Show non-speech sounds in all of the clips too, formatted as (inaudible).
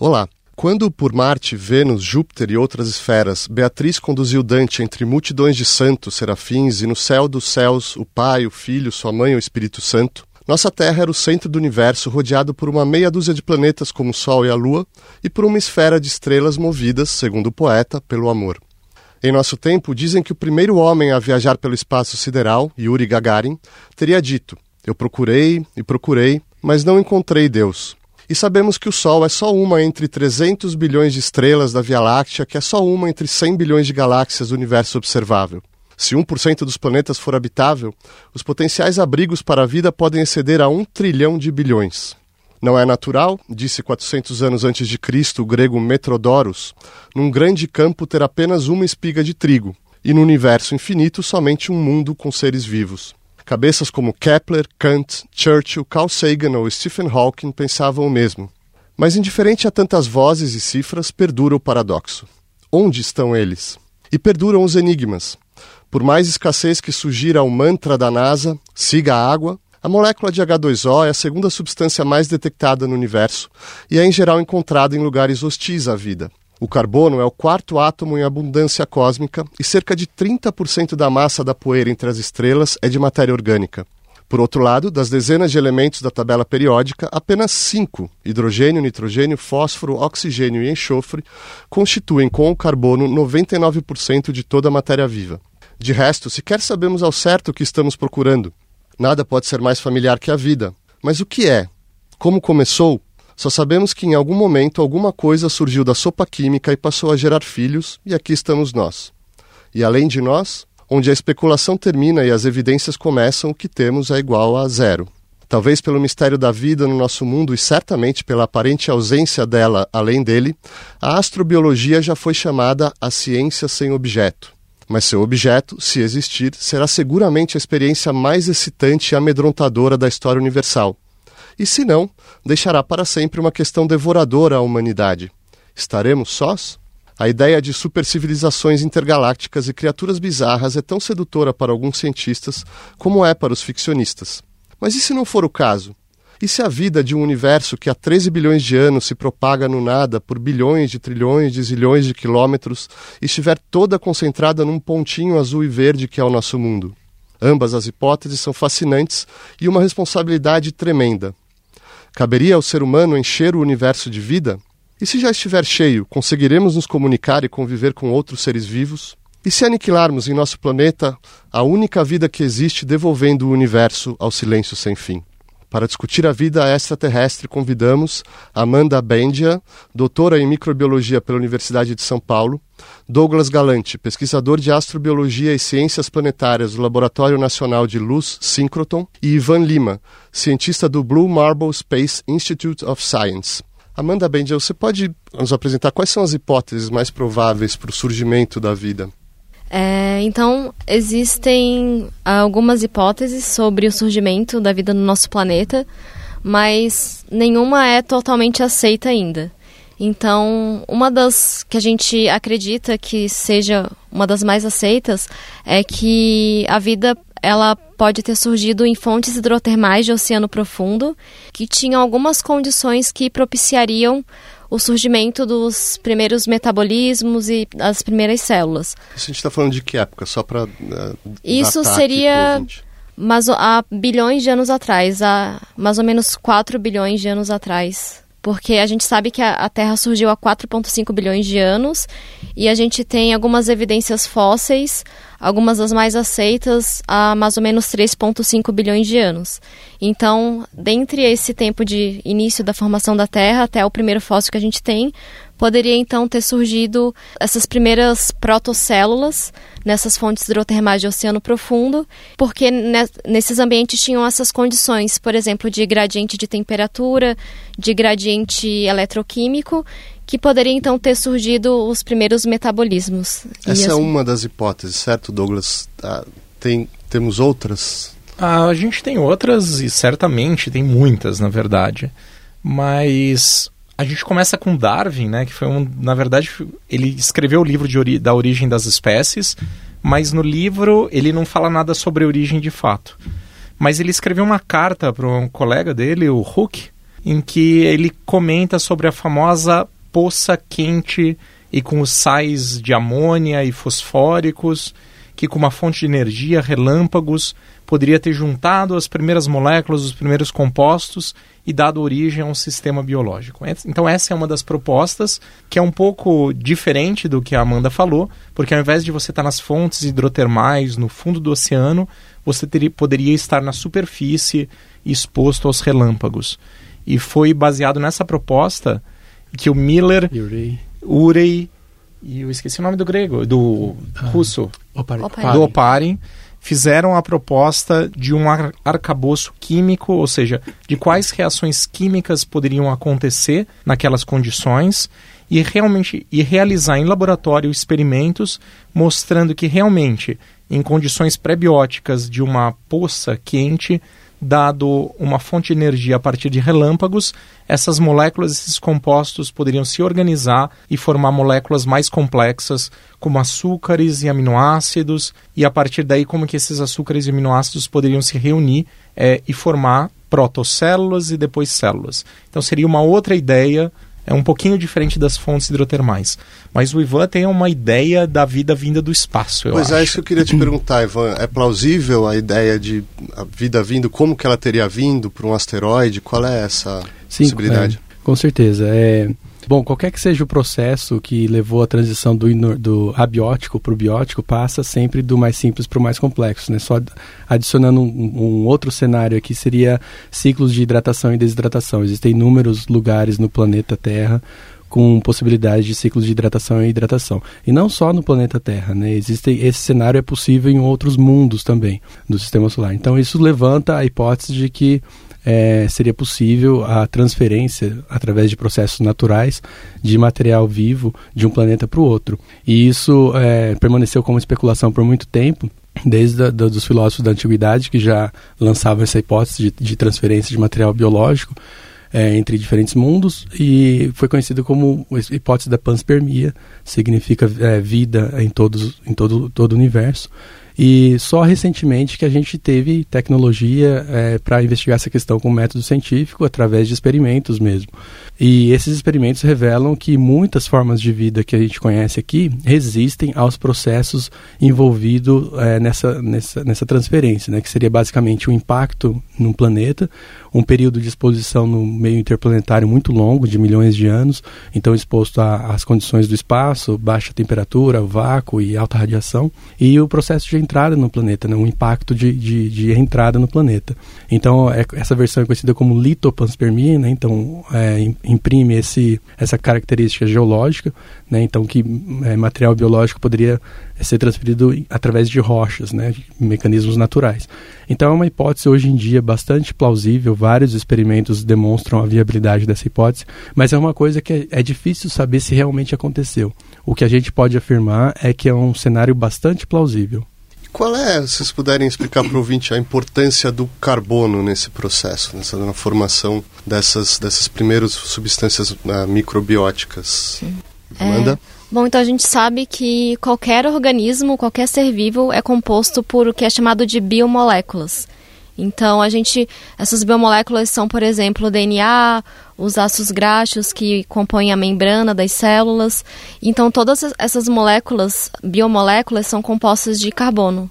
Olá. Quando por Marte, Vênus, Júpiter e outras esferas, Beatriz conduziu Dante entre multidões de santos, serafins, e no céu dos céus, o Pai, o Filho, sua mãe o Espírito Santo, nossa Terra era o centro do universo, rodeado por uma meia dúzia de planetas como o Sol e a Lua, e por uma esfera de estrelas movidas, segundo o poeta, pelo amor. Em nosso tempo, dizem que o primeiro homem a viajar pelo espaço sideral, Yuri Gagarin, teria dito: Eu procurei e procurei, mas não encontrei Deus. E sabemos que o Sol é só uma entre 300 bilhões de estrelas da Via Láctea, que é só uma entre 100 bilhões de galáxias do universo observável. Se 1% dos planetas for habitável, os potenciais abrigos para a vida podem exceder a 1 trilhão de bilhões. Não é natural, disse 400 anos antes de Cristo o grego Metrodoros, num grande campo ter apenas uma espiga de trigo, e no universo infinito somente um mundo com seres vivos. Cabeças como Kepler, Kant, Churchill, Carl Sagan ou Stephen Hawking pensavam o mesmo. Mas indiferente a tantas vozes e cifras, perdura o paradoxo. Onde estão eles? E perduram os enigmas. Por mais escassez que sugira o mantra da NASA, siga a água, a molécula de H2O é a segunda substância mais detectada no universo e é em geral encontrada em lugares hostis à vida. O carbono é o quarto átomo em abundância cósmica e cerca de 30% da massa da poeira entre as estrelas é de matéria orgânica. Por outro lado, das dezenas de elementos da tabela periódica, apenas cinco hidrogênio, nitrogênio, fósforo, oxigênio e enxofre constituem com o carbono 99% de toda a matéria viva. De resto, sequer sabemos ao certo o que estamos procurando. Nada pode ser mais familiar que a vida. Mas o que é? Como começou? Só sabemos que em algum momento alguma coisa surgiu da sopa química e passou a gerar filhos, e aqui estamos nós. E além de nós, onde a especulação termina e as evidências começam, o que temos é igual a zero. Talvez pelo mistério da vida no nosso mundo e certamente pela aparente ausência dela além dele, a astrobiologia já foi chamada a ciência sem objeto. Mas seu objeto, se existir, será seguramente a experiência mais excitante e amedrontadora da história universal e, se não, deixará para sempre uma questão devoradora à humanidade. Estaremos sós? A ideia de supercivilizações intergalácticas e criaturas bizarras é tão sedutora para alguns cientistas como é para os ficcionistas. Mas e se não for o caso? E se a vida de um universo que há 13 bilhões de anos se propaga no nada por bilhões de trilhões de zilhões de quilômetros estiver toda concentrada num pontinho azul e verde que é o nosso mundo? Ambas as hipóteses são fascinantes e uma responsabilidade tremenda. Caberia ao ser humano encher o universo de vida? E se já estiver cheio, conseguiremos nos comunicar e conviver com outros seres vivos? E se aniquilarmos em nosso planeta a única vida que existe, devolvendo o universo ao silêncio sem fim? Para discutir a vida extraterrestre, convidamos Amanda Bendia, doutora em microbiologia pela Universidade de São Paulo, Douglas Galante, pesquisador de astrobiologia e ciências planetárias do Laboratório Nacional de Luz, Synchrotron, e Ivan Lima, cientista do Blue Marble Space Institute of Science. Amanda Bendia, você pode nos apresentar quais são as hipóteses mais prováveis para o surgimento da vida? É, então, existem algumas hipóteses sobre o surgimento da vida no nosso planeta, mas nenhuma é totalmente aceita ainda. Então, uma das que a gente acredita que seja uma das mais aceitas é que a vida ela pode ter surgido em fontes hidrotermais de oceano profundo que tinham algumas condições que propiciariam o surgimento dos primeiros metabolismos e as primeiras células. Isso a gente está falando de que época? Só para. Uh, eh, Isso seria mas há bilhões de anos atrás, há mais ou menos 4 bilhões de anos atrás. Porque a gente sabe que a, a Terra surgiu há 4,5 bilhões de anos e a gente tem algumas evidências fósseis algumas das mais aceitas há mais ou menos 3,5 bilhões de anos. Então, dentre esse tempo de início da formação da Terra até o primeiro fóssil que a gente tem, poderia então ter surgido essas primeiras protocélulas nessas fontes hidrotermais de oceano profundo, porque nesses ambientes tinham essas condições, por exemplo, de gradiente de temperatura, de gradiente eletroquímico, que poderia então ter surgido os primeiros metabolismos. Essa é assim... é uma das hipóteses, certo, Douglas? Ah, tem, temos outras? Ah, a gente tem outras e certamente tem muitas, na verdade. Mas a gente começa com Darwin, né, que foi um, na verdade, ele escreveu o livro ori da origem das espécies, mas no livro ele não fala nada sobre a origem de fato. Mas ele escreveu uma carta para um colega dele, o Hooke, em que ele comenta sobre a famosa poça quente e com os sais de amônia e fosfóricos, que com uma fonte de energia, relâmpagos, poderia ter juntado as primeiras moléculas, os primeiros compostos e dado origem a um sistema biológico. Então essa é uma das propostas que é um pouco diferente do que a Amanda falou, porque ao invés de você estar nas fontes hidrotermais, no fundo do oceano, você teria, poderia estar na superfície exposto aos relâmpagos. E foi baseado nessa proposta que o Miller, Urey, Urey e eu esqueci o nome do grego, do ah, russo, Oparin. do Oparin, fizeram a proposta de um ar arcabouço químico, ou seja, de quais reações químicas poderiam acontecer naquelas condições e realmente e realizar em laboratório experimentos mostrando que realmente em condições pré-bióticas de uma poça quente dado uma fonte de energia a partir de relâmpagos, essas moléculas, esses compostos poderiam se organizar e formar moléculas mais complexas, como açúcares e aminoácidos, e a partir daí como que esses açúcares e aminoácidos poderiam se reunir é, e formar protocélulas e depois células. Então seria uma outra ideia é um pouquinho diferente das fontes hidrotermais. Mas o Ivan tem uma ideia da vida vinda do espaço, eu pois é, acho. é, isso que eu queria te perguntar, Ivan. É plausível a ideia de a vida vindo, como que ela teria vindo para um asteroide? Qual é essa Sim, possibilidade? É, com certeza. É, Bom, qualquer que seja o processo que levou a transição do, do abiótico para o biótico, passa sempre do mais simples para o mais complexo. Né? Só adicionando um, um, outro cenário aqui seria ciclos de hidratação e desidratação. Existem inúmeros lugares no planeta Terra com possibilidade de ciclos de hidratação e hidratação. E não só no planeta Terra, né? Existe, esse cenário é possível em outros mundos também do sistema solar. Então isso levanta a hipótese de que é, seria possível a transferência, através de processos naturais, de material vivo de um planeta para o outro. E isso é, permaneceu como especulação por muito tempo, desde a, dos filósofos da antiguidade, que já lançavam essa hipótese de, de transferência de material biológico é, entre diferentes mundos, e foi conhecido como a hipótese da panspermia, significa é, vida em, todos, em todo, todo o universo. E só recentemente que a gente teve tecnologia é, para investigar essa questão com método científico, através de experimentos mesmo. E esses experimentos revelam que muitas formas de vida que a gente conhece aqui resistem aos processos envolvidos é, nessa, nessa, nessa transferência, né, que seria basicamente um impacto num planeta, um período de exposição no meio interplanetário muito longo, de milhões de anos, então exposto às condições do espaço, baixa temperatura, vácuo e alta radiação, e o processo de entrada no planeta, né, um impacto de, de, de entrada no planeta. Então, é, essa versão é conhecida como litopanspermia, né, então é, imprime esse, essa característica geológica, né, então que é, material biológico poderia ser transferido através de rochas, né, mecanismos naturais. Então é uma hipótese hoje em dia bastante plausível, vários experimentos demonstram a viabilidade dessa hipótese, mas é uma coisa que é, é difícil saber se realmente aconteceu. O que a gente pode afirmar é que é um cenário bastante plausível. Qual é, se vocês puderem explicar para o ouvinte, a importância do carbono nesse processo, nessa na formação dessas, dessas primeiras substâncias uh, microbióticas? Sim. Amanda? É, bom, então a gente sabe que qualquer organismo, qualquer ser vivo é composto por o que é chamado de biomoléculas. Então, a gente, essas biomoléculas são, por exemplo, o DNA, os ácidos graxos que compõem a membrana das células. Então, todas essas moléculas, biomoléculas, são compostas de carbono.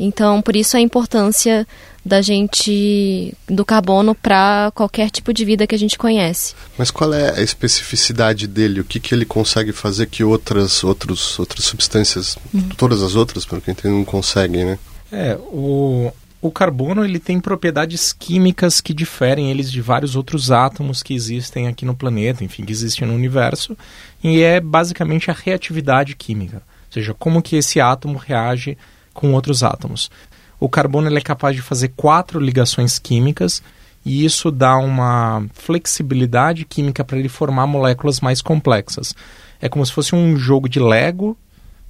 Então, por isso a importância da gente do carbono para qualquer tipo de vida que a gente conhece. Mas qual é a especificidade dele? O que, que ele consegue fazer que outras outros, outras substâncias, uhum. todas as outras, pelo que eu entendo, não conseguem, né? É, o, o carbono ele tem propriedades químicas que diferem eles de vários outros átomos que existem aqui no planeta, enfim, que existem no universo, e é basicamente a reatividade química, ou seja, como que esse átomo reage com outros átomos. O carbono ele é capaz de fazer quatro ligações químicas e isso dá uma flexibilidade química para ele formar moléculas mais complexas. É como se fosse um jogo de Lego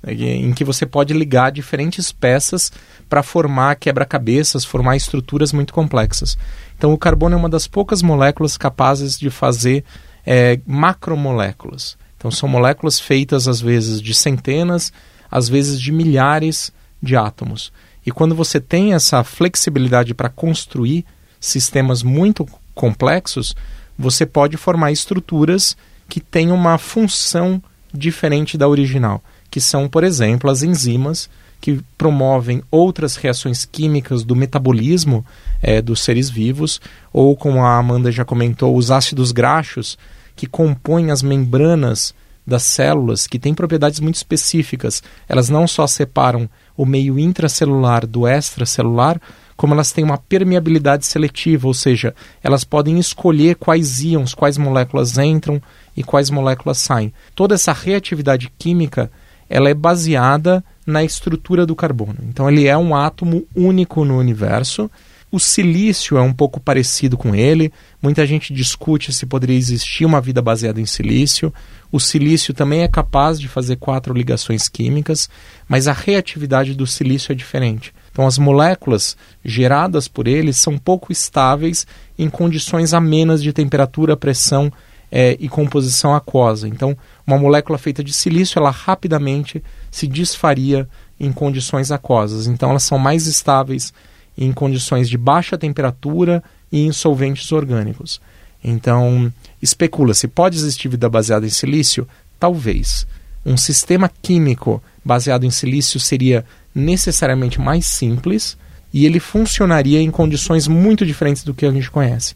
em que você pode ligar diferentes peças para formar quebra-cabeças, formar estruturas muito complexas. Então, o carbono é uma das poucas moléculas capazes de fazer é, macromoléculas. Então, são moléculas feitas às vezes de centenas, às vezes de milhares de átomos. E quando você tem essa flexibilidade para construir sistemas muito complexos, você pode formar estruturas que têm uma função diferente da original, que são, por exemplo, as enzimas que promovem outras reações químicas do metabolismo é, dos seres vivos, ou como a Amanda já comentou, os ácidos graxos que compõem as membranas das células, que têm propriedades muito específicas. Elas não só separam o meio intracelular do extracelular, como elas têm uma permeabilidade seletiva, ou seja, elas podem escolher quais íons, quais moléculas entram e quais moléculas saem. Toda essa reatividade química ela é baseada na estrutura do carbono. Então ele é um átomo único no universo. O silício é um pouco parecido com ele. Muita gente discute se poderia existir uma vida baseada em silício. O silício também é capaz de fazer quatro ligações químicas, mas a reatividade do silício é diferente. Então, as moléculas geradas por ele são pouco estáveis em condições amenas de temperatura, pressão é, e composição aquosa. Então, uma molécula feita de silício, ela rapidamente se desfaria em condições aquosas. Então, elas são mais estáveis em condições de baixa temperatura e em solventes orgânicos. Então, especula-se, pode existir vida baseada em silício? Talvez. Um sistema químico baseado em silício seria necessariamente mais simples e ele funcionaria em condições muito diferentes do que a gente conhece.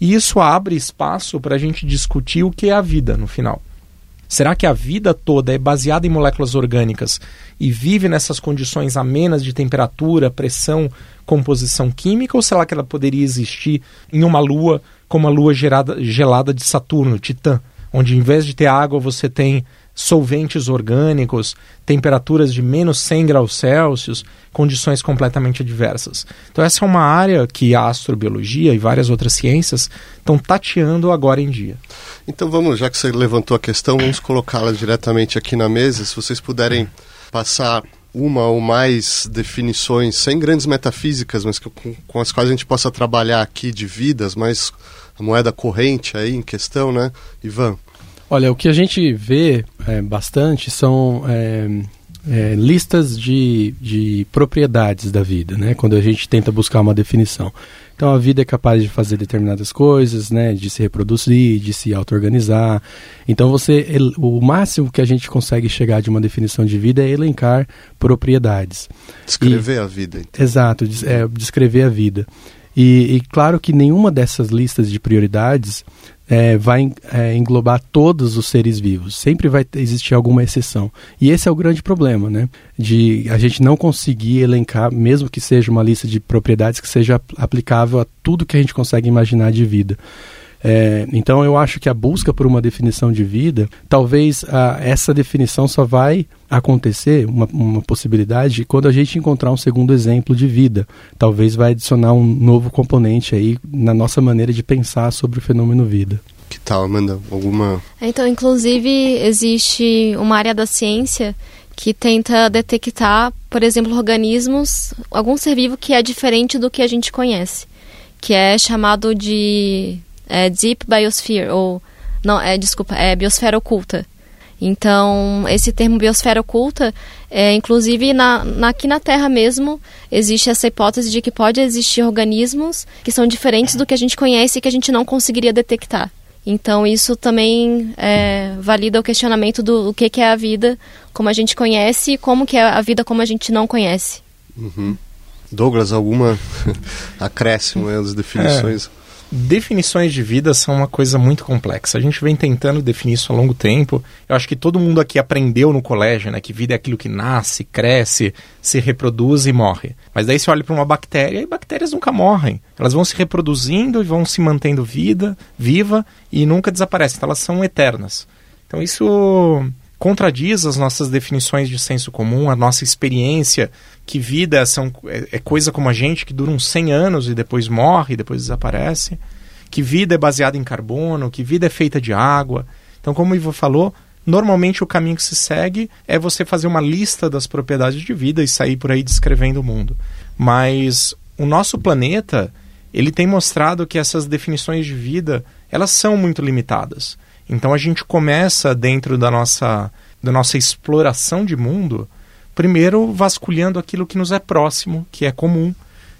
E isso abre espaço para a gente discutir o que é a vida no final. Será que a vida toda é baseada em moléculas orgânicas e vive nessas condições amenas de temperatura, pressão, composição química? Ou será que ela poderia existir em uma lua como a lua gerada, gelada de Saturno, Titã, onde em vez de ter água você tem solventes orgânicos, temperaturas de menos 100 graus Celsius, condições completamente adversas. Então, essa é uma área que a astrobiologia e várias outras ciências estão tateando agora em dia. Então, vamos, já que você levantou a questão, vamos colocá-la diretamente aqui na mesa. Se vocês puderem passar uma ou mais definições, sem grandes metafísicas, mas com, com as quais a gente possa trabalhar aqui de vidas, mas a moeda corrente aí em questão, né? Ivan? Olha, o que a gente vê é, bastante são é, é, listas de, de propriedades da vida, né? Quando a gente tenta buscar uma definição. Então a vida é capaz de fazer determinadas coisas, né? De se reproduzir, de se auto-organizar. Então você, o máximo que a gente consegue chegar de uma definição de vida é elencar propriedades. Descrever e, a vida. Então. Exato, é, descrever a vida. E, e, claro que nenhuma dessas listas de prioridades é, vai é, englobar todos os seres vivos. Sempre vai existir alguma exceção. E esse é o grande problema, né? De a gente não conseguir elencar, mesmo que seja uma lista de propriedades que seja aplicável a tudo que a gente consegue imaginar de vida. É, então eu acho que a busca por uma definição de vida, talvez a, essa definição só vai acontecer, uma, uma possibilidade, quando a gente encontrar um segundo exemplo de vida. Talvez vai adicionar um novo componente aí na nossa maneira de pensar sobre o fenômeno vida. Que tal, Amanda? Alguma. Então, inclusive, existe uma área da ciência que tenta detectar, por exemplo, organismos, algum ser vivo que é diferente do que a gente conhece, que é chamado de é Deep Biosphere, ou. Não, é, desculpa, é biosfera oculta. Então, esse termo biosfera oculta, é, inclusive na, na, aqui na Terra mesmo, existe essa hipótese de que pode existir organismos que são diferentes do que a gente conhece e que a gente não conseguiria detectar. Então, isso também é, valida o questionamento do o que, que é a vida como a gente conhece e como que é a vida como a gente não conhece. Uhum. Douglas, alguma (laughs) acréscimo às definições? É definições de vida são uma coisa muito complexa. A gente vem tentando definir isso há longo tempo. Eu acho que todo mundo aqui aprendeu no colégio, né, que vida é aquilo que nasce, cresce, se reproduz e morre. Mas daí você olha para uma bactéria e bactérias nunca morrem. Elas vão se reproduzindo e vão se mantendo vida, viva e nunca desaparecem. Então elas são eternas. Então isso contradiz as nossas definições de senso comum, a nossa experiência, que vida são, é, é, coisa como a gente, que dura uns 100 anos e depois morre, e depois desaparece, que vida é baseada em carbono, que vida é feita de água. Então, como o Ivo falou, normalmente o caminho que se segue é você fazer uma lista das propriedades de vida e sair por aí descrevendo o mundo. Mas o nosso planeta, ele tem mostrado que essas definições de vida, elas são muito limitadas. Então a gente começa dentro da nossa, da nossa exploração de mundo, primeiro vasculhando aquilo que nos é próximo, que é comum,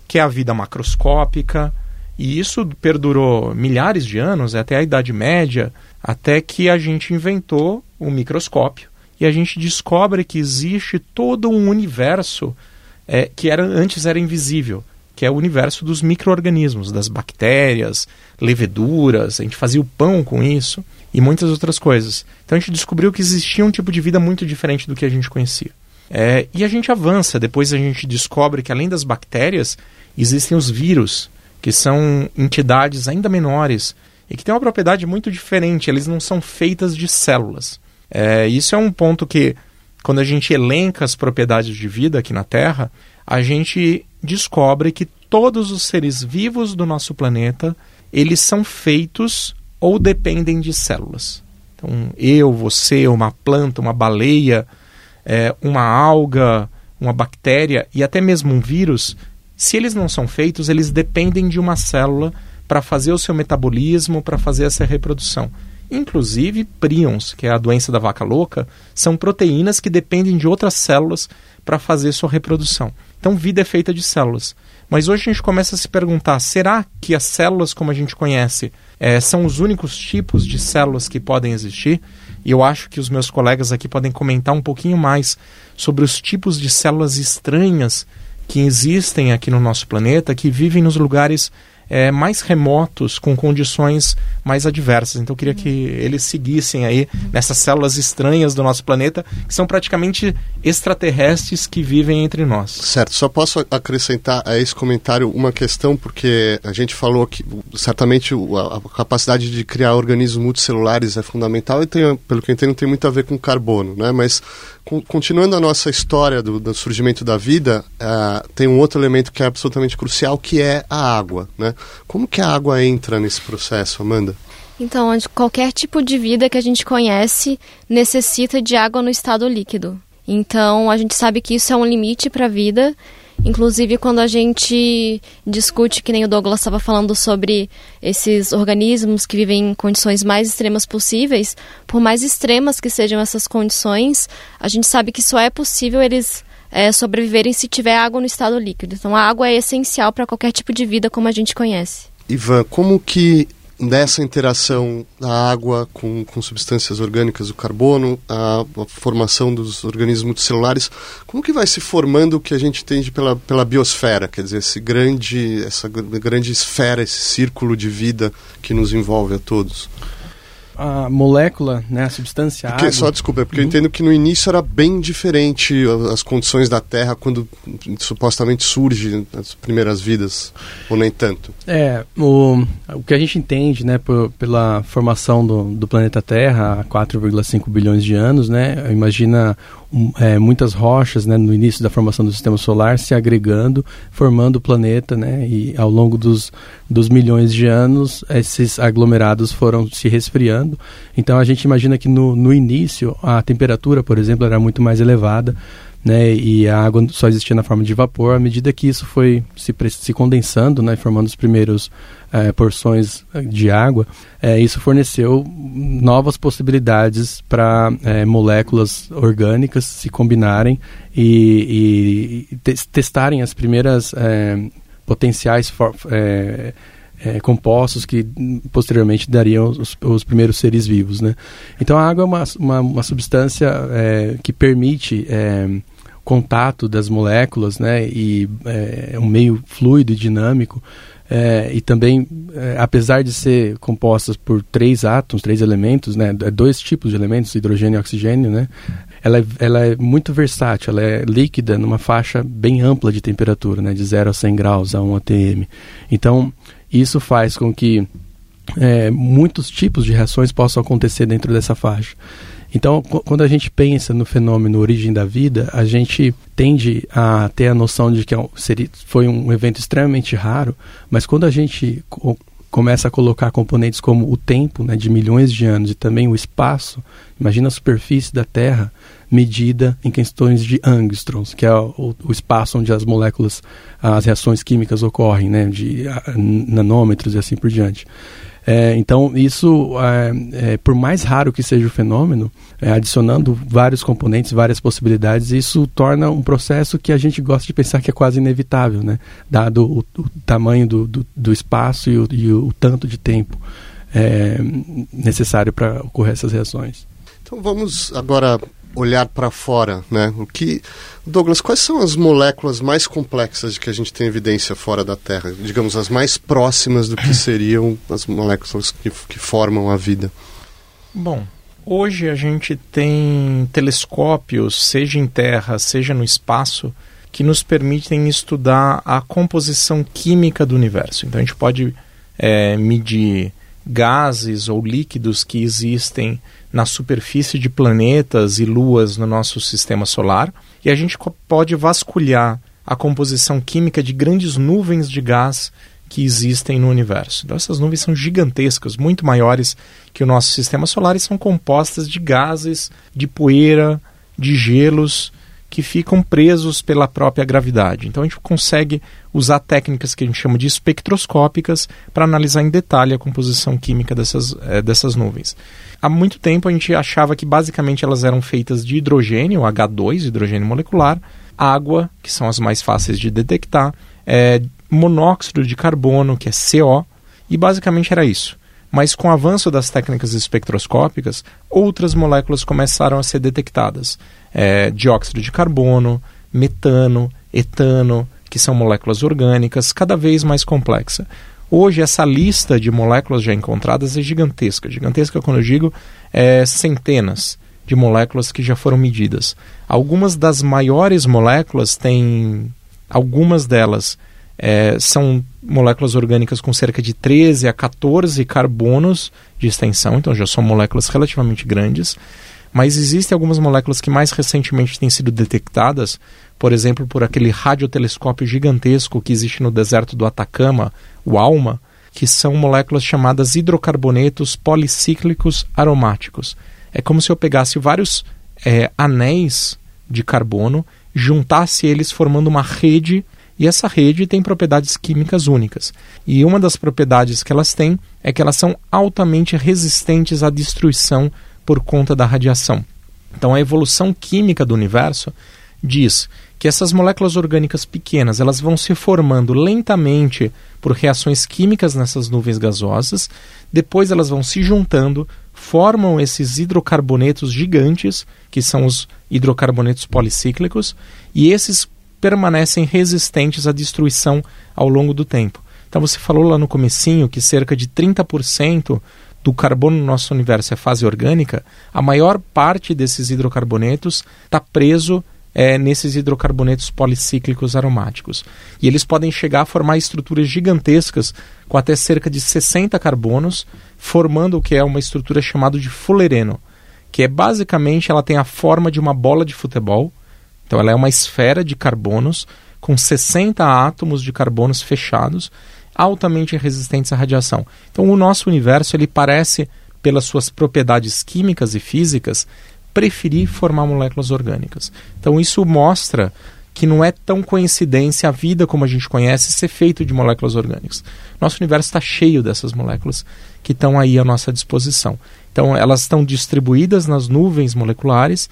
que é a vida macroscópica, E isso perdurou milhares de anos, até a Idade Média, até que a gente inventou o microscópio. E a gente descobre que existe todo um universo é, que era, antes era invisível, que é o universo dos micro-organismos, das bactérias, leveduras, a gente fazia o pão com isso e muitas outras coisas. Então a gente descobriu que existia um tipo de vida muito diferente do que a gente conhecia. É, e a gente avança, depois a gente descobre que além das bactérias, existem os vírus, que são entidades ainda menores e que têm uma propriedade muito diferente, eles não são feitas de células. É, isso é um ponto que, quando a gente elenca as propriedades de vida aqui na Terra, a gente descobre que todos os seres vivos do nosso planeta, eles são feitos ou dependem de células. Então, eu, você, uma planta, uma baleia, é, uma alga, uma bactéria e até mesmo um vírus, se eles não são feitos, eles dependem de uma célula para fazer o seu metabolismo, para fazer essa reprodução. Inclusive, prions, que é a doença da vaca louca, são proteínas que dependem de outras células para fazer sua reprodução. Então, vida é feita de células. Mas hoje a gente começa a se perguntar: será que as células, como a gente conhece, é, são os únicos tipos de células que podem existir? E eu acho que os meus colegas aqui podem comentar um pouquinho mais sobre os tipos de células estranhas que existem aqui no nosso planeta, que vivem nos lugares é, mais remotos, com condições mais adversas. Então eu queria que eles seguissem aí nessas células estranhas do nosso planeta, que são praticamente extraterrestres que vivem entre nós. Certo, só posso acrescentar a esse comentário uma questão, porque a gente falou que certamente a, capacidade de criar organismos multicelulares é fundamental e tem, pelo que eu entendo, tem muito a ver com carbono, né? Mas continuando a nossa história do, do surgimento da vida, uh, tem um outro elemento que é absolutamente crucial, que é a água. Né? Como que a água entra nesse processo, Amanda? Então, qualquer tipo de vida que a gente conhece necessita de água no estado líquido. Então, a gente sabe que isso é um limite para a vida Inclusive, quando a gente discute, que nem o Douglas estava falando sobre esses organismos que vivem em condições mais extremas possíveis, por mais extremas que sejam essas condições, a gente sabe que só é possível eles é, sobreviverem se tiver água no estado líquido. Então, a água é essencial para qualquer tipo de vida como a gente conhece. Ivan, como que nessa interação da água com, com substâncias orgânicas, o carbono, a, a, formação dos organismos multicelulares, como que vai se formando o que a gente entende pela, pela biosfera, quer dizer, esse grande, essa grande esfera, esse círculo de vida que nos envolve a todos? A molécula, né, a substância porque, água... Só desculpa, é porque uhum. eu entendo que no início era bem diferente as condições da Terra quando supostamente surge as primeiras vidas, ou nem tanto. É, o, o que a gente entende, né, por, pela formação do, do planeta Terra há 4,5 bilhões de anos, né, imagina é, muitas rochas né, no início da formação do sistema solar se agregando, formando o planeta, né, e ao longo dos, dos milhões de anos esses aglomerados foram se resfriando. Então a gente imagina que no, no início a temperatura, por exemplo, era muito mais elevada né, e a água só existia na forma de vapor. À medida que isso foi se, se condensando, né, formando os primeiros é, porções de água, é, isso forneceu novas possibilidades para é, moléculas orgânicas se combinarem e, e te testarem as primeiras potenciais for, é, é, compostos que posteriormente dariam os, os, primeiros seres vivos. Né? Então a água é uma, uma, uma substância é, que permite é, contato das moléculas né? e é um meio fluido e dinâmico. É, e também, é, apesar de ser compostas por três átomos, três elementos, né, é dois tipos de elementos, hidrogênio e oxigênio, né, ela é, ela é muito versátil, ela é líquida numa faixa bem ampla de temperatura, né, de 0 a 100 graus, a 1 atm. Então, isso faz com que é, muitos tipos de reações possam acontecer dentro dessa faixa. Então, quando a gente pensa no fenômeno origem da vida, a gente tende a ter a noção de que é seria, foi um evento extremamente raro, mas quando a gente co começa a colocar componentes como o tempo, né, de milhões de anos, e também o espaço, imagina a superfície da Terra medida em questões de angstroms, que é o, o espaço onde as moléculas, as reações químicas ocorrem, né, de nanômetros e assim por diante. É, então, isso, é, é, por mais raro que seja o fenômeno, é, adicionando vários componentes, várias possibilidades, isso torna um processo que a gente gosta de pensar que é quase inevitável, né? dado o, o tamanho do, do, do espaço e o, e o, tanto de tempo é, necessário para ocorrer essas reações. Então vamos agora olhar para fora, né? O que, Douglas, quais são as moléculas mais complexas de que a gente tem evidência fora da Terra? Digamos as mais próximas do que seriam as moléculas que, que formam a vida. Bom, hoje a gente tem telescópios, seja em Terra, seja no espaço, que nos permitem estudar a composição química do universo. Então a gente pode é, medir gases ou líquidos que existem na superfície de planetas e luas no nosso sistema solar, e a gente pode vasculhar a composição química de grandes nuvens de gás que existem no universo. Então, essas nuvens são gigantescas, muito maiores que o nosso sistema solar e são compostas de gases, de poeira, de gelos que ficam presos pela própria gravidade. Então a gente consegue usar técnicas que a gente chama de espectroscópicas para analisar em detalhe a composição química dessas, é, dessas nuvens. Há muito tempo a gente achava que basicamente elas eram feitas de hidrogênio, H2, hidrogênio molecular, água, que são as mais fáceis de detectar, é, monóxido de carbono, que é CO, e basicamente era isso. Mas com o avanço das técnicas espectroscópicas, outras moléculas começaram a ser detectadas. É, dióxido de carbono, metano, etano, que são moléculas orgânicas, cada vez mais complexa. Hoje, essa lista de moléculas já encontradas é gigantesca. Gigantesca, quando eu digo, é centenas de moléculas que já foram medidas. Algumas das maiores moléculas têm. Algumas delas é, são moléculas orgânicas com cerca de 13 a 14 carbonos de extensão, então já são moléculas relativamente grandes. Mas existem algumas moléculas que mais recentemente têm sido detectadas, por exemplo, por aquele radiotelescópio gigantesco que existe no deserto do Atacama, o ALMA, que são moléculas chamadas hidrocarbonetos policíclicos aromáticos. É como se eu pegasse vários é, anéis de carbono, juntasse eles formando uma rede, e essa rede tem propriedades químicas únicas. E uma das propriedades que elas têm é que elas são altamente resistentes à destruição por conta da radiação. Então a evolução química do universo diz que essas moléculas orgânicas pequenas elas vão se formando lentamente por reações químicas nessas nuvens gasosas, depois elas vão se juntando, formam esses hidrocarbonetos gigantes, que são os hidrocarbonetos policíclicos, e esses permanecem resistentes à destruição ao longo do tempo. Então você falou lá no comecinho que cerca de 30% do carbono no nosso universo é fase orgânica, a maior parte desses hidrocarbonetos está preso é, nesses hidrocarbonetos policíclicos aromáticos. E eles podem chegar a formar estruturas gigantescas com até cerca de 60 carbonos, formando o que é uma estrutura chamada de fulereno, que é basicamente ela tem a forma de uma bola de futebol. Então ela é uma esfera de carbonos com 60 átomos de carbonos fechados, altamente resistentes à radiação. Então o nosso universo ele parece pelas suas propriedades químicas e físicas preferir formar moléculas orgânicas. Então isso mostra que não é tão coincidência a vida como a gente conhece ser feito de moléculas orgânicas. Nosso universo está cheio dessas moléculas que estão aí à nossa disposição. Então elas estão distribuídas nas nuvens moleculares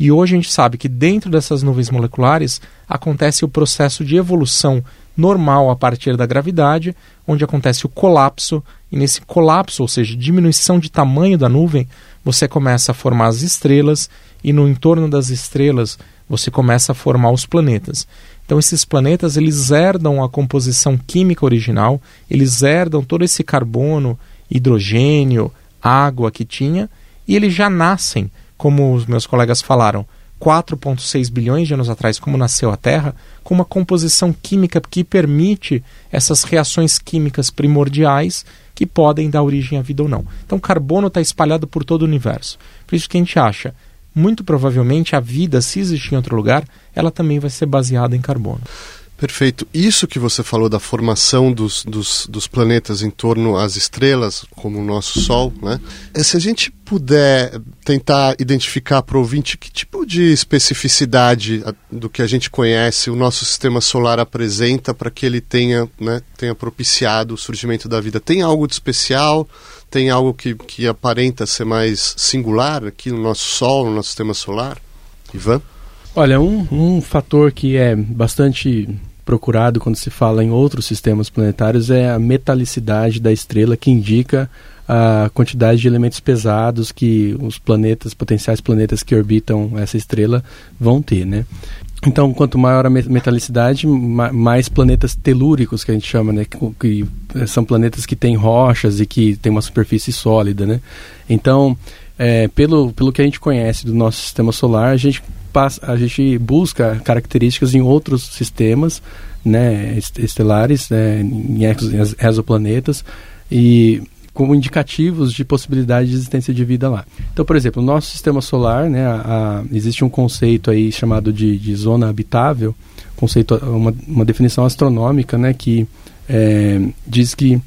e hoje a gente sabe que dentro dessas nuvens moleculares acontece o processo de evolução normal a partir da gravidade, onde acontece o colapso, e nesse colapso, ou seja, diminuição de tamanho da nuvem, você começa a formar as estrelas e no entorno das estrelas você começa a formar os planetas. Então esses planetas eles herdam a composição química original, eles herdam todo esse carbono, hidrogênio, água que tinha e eles já nascem, como os meus colegas falaram, 4,6 bilhões de anos atrás, como nasceu a Terra, com uma composição química que permite essas reações químicas primordiais que podem dar origem à vida ou não. Então, carbono está espalhado por todo o universo. Por isso que a gente acha, muito provavelmente, a vida, se existir em outro lugar, ela também vai ser baseada em carbono. Perfeito. Isso que você falou da formação dos, dos, dos, planetas em torno às estrelas, como o nosso Sol, né? É, se a gente puder tentar identificar para o ouvinte que tipo de especificidade do que a gente conhece o nosso sistema solar apresenta para que ele tenha, né, tenha propiciado o surgimento da vida. Tem algo de especial? Tem algo que, que aparenta ser mais singular aqui no nosso Sol, no nosso sistema solar? Ivan? Olha, um, um fator que é bastante procurado quando se fala em outros sistemas planetários é a metalicidade da estrela, que indica a quantidade de elementos pesados que os planetas, potenciais planetas que orbitam essa estrela vão ter, né? Então, quanto maior a metalicidade, mais planetas telúricos, que a gente chama, né? Que, que, são planetas que têm rochas e que têm uma superfície sólida, né? Então, é, pelo, pelo que a gente conhece do nosso sistema solar, a gente passa, a gente busca características em outros sistemas né, estelares, né, em exoplanetas, e como indicativos de possibilidade de existência de vida lá. Então, por exemplo, no nosso sistema solar, né, a, a, existe um conceito aí chamado de, de zona habitável, conceito, uma, uma definição astronômica, né, que é, diz que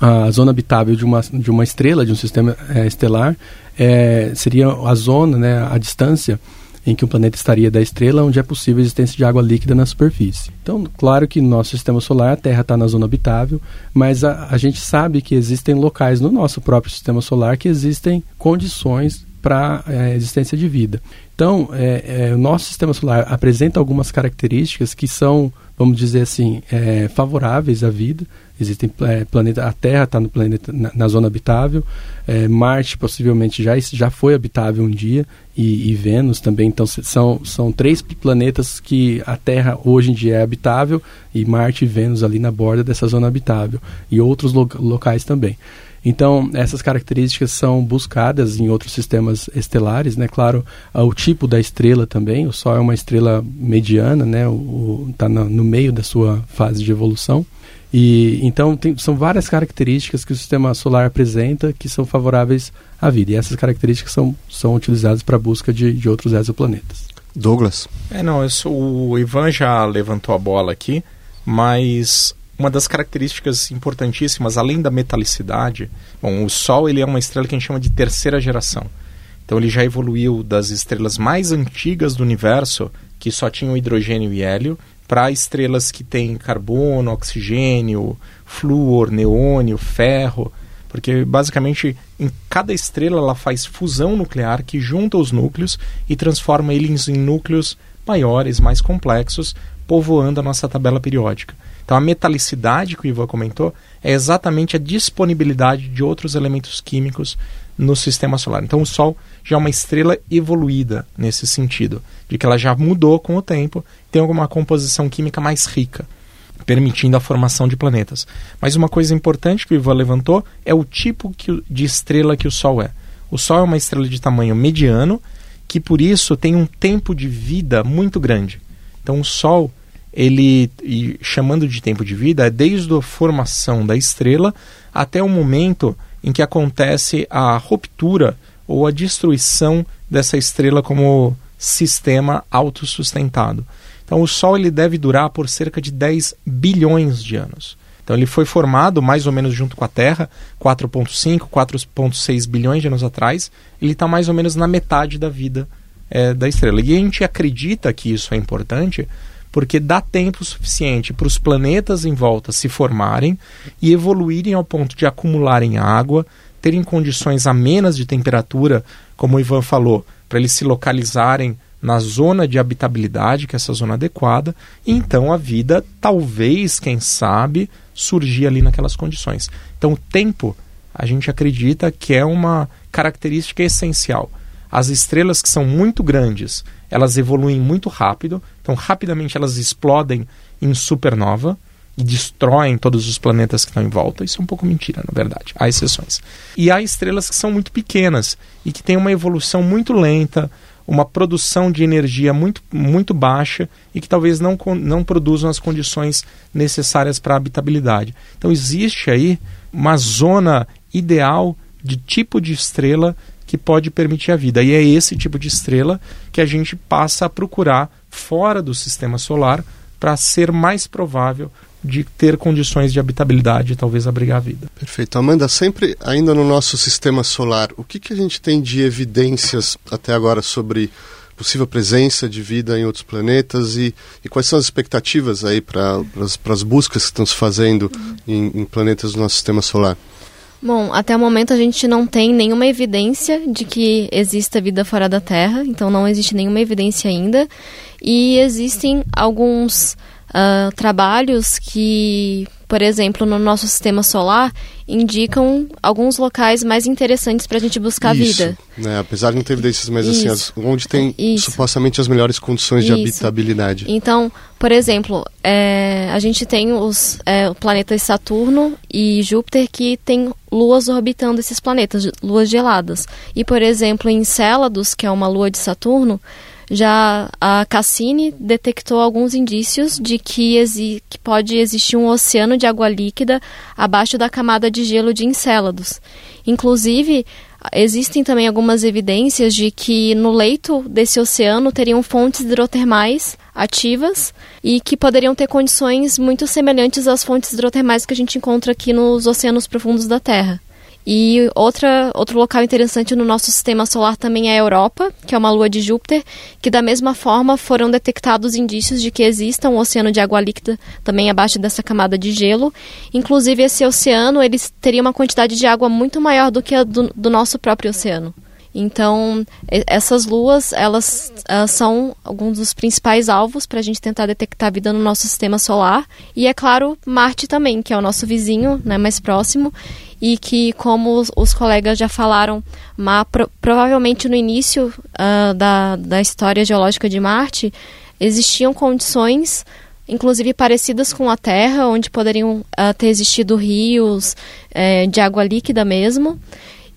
a zona habitável de uma, de uma estrela, de um sistema é, estelar, é, seria a zona, né, a distância em que o planeta estaria da estrela onde é possível a existência de água líquida na superfície. Então, claro que no nosso sistema solar a Terra está na zona habitável, mas a, a gente sabe que existem locais no nosso próprio sistema solar que existem condições para a é, existência de vida. Então, é, é, o nosso sistema solar apresenta algumas características que são, vamos dizer assim, é, favoráveis à vida, Existem é, planeta, a Terra está no planeta na, na, zona habitável, é, Marte possivelmente já já foi habitável um dia e, e, Vênus também. Então são são três planetas que a Terra hoje em dia é habitável e Marte e Vênus ali na borda dessa zona habitável e outros lo locais também. Então, essas características são buscadas em outros sistemas estelares, né? Claro, o tipo da estrela também. O Sol é uma estrela mediana, né? Está no meio da sua fase de evolução. E então tem, são várias características que o sistema solar apresenta que são favoráveis à vida. E essas características são, são utilizadas para a busca de, de outros exoplanetas. Douglas? É, não, sou, o Ivan já levantou a bola aqui, mas uma das características importantíssimas, além da metalicidade, bom, o Sol ele é uma estrela que a gente chama de terceira geração. Então ele já evoluiu das estrelas mais antigas do universo, que só tinham hidrogênio e hélio, para estrelas que têm carbono, oxigênio, flúor, neônio, ferro, porque basicamente em cada estrela ela faz fusão nuclear que junta os núcleos e transforma eles em núcleos maiores, mais complexos, povoando a nossa tabela periódica. Então a metalicidade que o Ivan comentou é exatamente a disponibilidade de outros elementos químicos no sistema solar. Então o Sol já é uma estrela evoluída nesse sentido, de que ela já mudou com o tempo, tem alguma composição química mais rica, permitindo a formação de planetas. Mas uma coisa importante que o Ivan levantou é o tipo que, de estrela que o Sol é. O Sol é uma estrela de tamanho mediano, que por isso tem um tempo de vida muito grande. Então o Sol, ele, chamando de tempo de vida, é desde a formação da estrela até o momento em que acontece a ruptura ou a destruição dessa estrela como sistema autossustentado. Então o Sol ele deve durar por cerca de 10 bilhões de anos. Então ele foi formado mais ou menos junto com a Terra, 4,5, 4,6 bilhões de anos atrás. Ele está mais ou menos na metade da vida é, da estrela. E a gente acredita que isso é importante porque dá tempo suficiente para os planetas em volta se formarem e evoluírem ao ponto de acumularem água, terem condições amenas de temperatura, como o Ivan falou, para eles se localizarem na zona de habitabilidade, que é essa zona adequada, e então a vida, talvez, quem sabe, surgir ali naquelas condições. Então o tempo, a gente acredita que é uma característica essencial. As estrelas que são muito grandes, elas evoluem muito rápido, então rapidamente elas explodem em supernova e destroem todos os planetas que estão em volta. Isso é um pouco mentira, na verdade. Há exceções. E há estrelas que são muito pequenas e que têm uma evolução muito lenta, uma produção de energia muito, muito baixa e que talvez não, não produzam as condições necessárias para a habitabilidade. Então existe aí uma zona ideal de tipo de estrela que pode permitir a vida. E é esse tipo de estrela que a gente passa a procurar fora do sistema solar para ser mais provável de ter condições de habitabilidade e talvez abrigar a vida. Perfeito. Amanda, sempre ainda no nosso sistema solar, o que, que a gente tem de evidências até agora sobre possível presença de vida em outros planetas e, e quais são as expectativas aí para as buscas que estão se fazendo em, em planetas do nosso sistema solar? Bom, até o momento a gente não tem nenhuma evidência de que exista vida fora da Terra, então não existe nenhuma evidência ainda. E existem alguns uh, trabalhos que, por exemplo, no nosso sistema solar, indicam alguns locais mais interessantes para a gente buscar Isso, vida. Né? Apesar de não ter evidências, mas assim, as, onde tem Isso. supostamente as melhores condições Isso. de habitabilidade. Então, por exemplo, é, a gente tem os é, planetas Saturno e Júpiter que tem luas orbitando esses planetas, luas geladas. E, por exemplo, em Célados, que é uma lua de Saturno, já a Cassini detectou alguns indícios de que, que pode existir um oceano de água líquida abaixo da camada de gelo de Encélados. Inclusive, existem também algumas evidências de que no leito desse oceano teriam fontes hidrotermais ativas e que poderiam ter condições muito semelhantes às fontes hidrotermais que a gente encontra aqui nos oceanos profundos da Terra. E outra, outro local interessante no nosso sistema solar também é a Europa, que é uma lua de Júpiter, que da mesma forma foram detectados indícios de que exista um oceano de água líquida também abaixo dessa camada de gelo. Inclusive, esse oceano ele teria uma quantidade de água muito maior do que a do, do nosso próprio oceano. Então, essas luas, elas uh, são alguns dos principais alvos para a gente tentar detectar vida no nosso sistema solar. E, é claro, Marte também, que é o nosso vizinho né, mais próximo e que, como os, os colegas já falaram, pro, provavelmente no início uh, da, da história geológica de Marte, existiam condições inclusive parecidas com a Terra, onde poderiam uh, ter existido rios uh, de água líquida mesmo,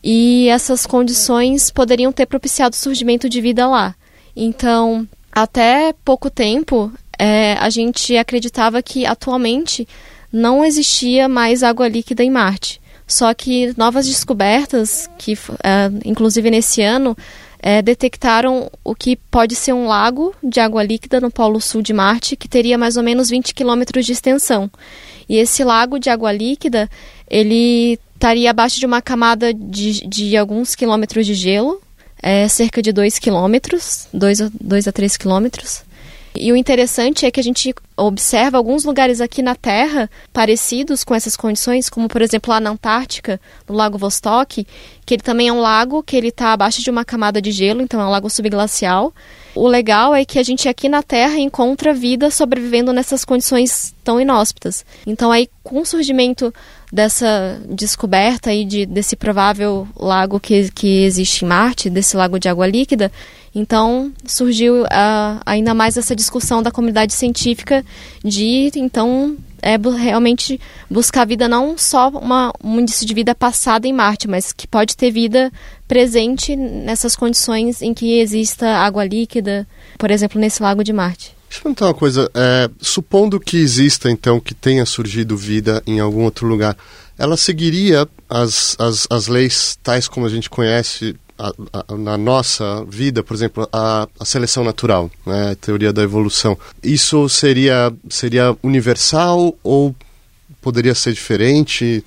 e essas condições poderiam ter propiciado o surgimento de vida lá. Então, até pouco tempo, é, a gente acreditava que atualmente não existia mais água líquida em Marte. Só que novas descobertas, que é, inclusive nesse ano, é, detectaram o que pode ser um lago de água líquida no Polo Sul de Marte, que teria mais ou menos 20 quilômetros de extensão. E esse lago de água líquida, ele estaria abaixo de uma camada de, de alguns quilômetros de gelo, é, cerca de 2 quilômetros, 2 a 3 quilômetros. E o interessante é que a gente observa alguns lugares aqui na Terra parecidos com essas condições, como por exemplo lá na Antártica, no Lago Vostok, que ele também é um lago que ele está abaixo de uma camada de gelo, então é um lago subglacial. O legal é que a gente aqui na Terra encontra vida sobrevivendo nessas condições tão inóspitas. Então aí com o surgimento dessa descoberta aí de, desse provável lago que, que existe em Marte, desse lago de água líquida, então surgiu uh, ainda mais essa discussão da comunidade científica de então é realmente buscar vida não só uma, um índice de vida passada em Marte, mas que pode ter vida presente nessas condições em que exista água líquida, por exemplo, nesse lago de Marte. Deixa eu perguntar uma coisa. É, supondo que exista, então, que tenha surgido vida em algum outro lugar, ela seguiria as, as, as leis tais como a gente conhece a, a, na nossa vida, por exemplo, a, a seleção natural, né, a teoria da evolução. Isso seria, seria universal ou poderia ser diferente?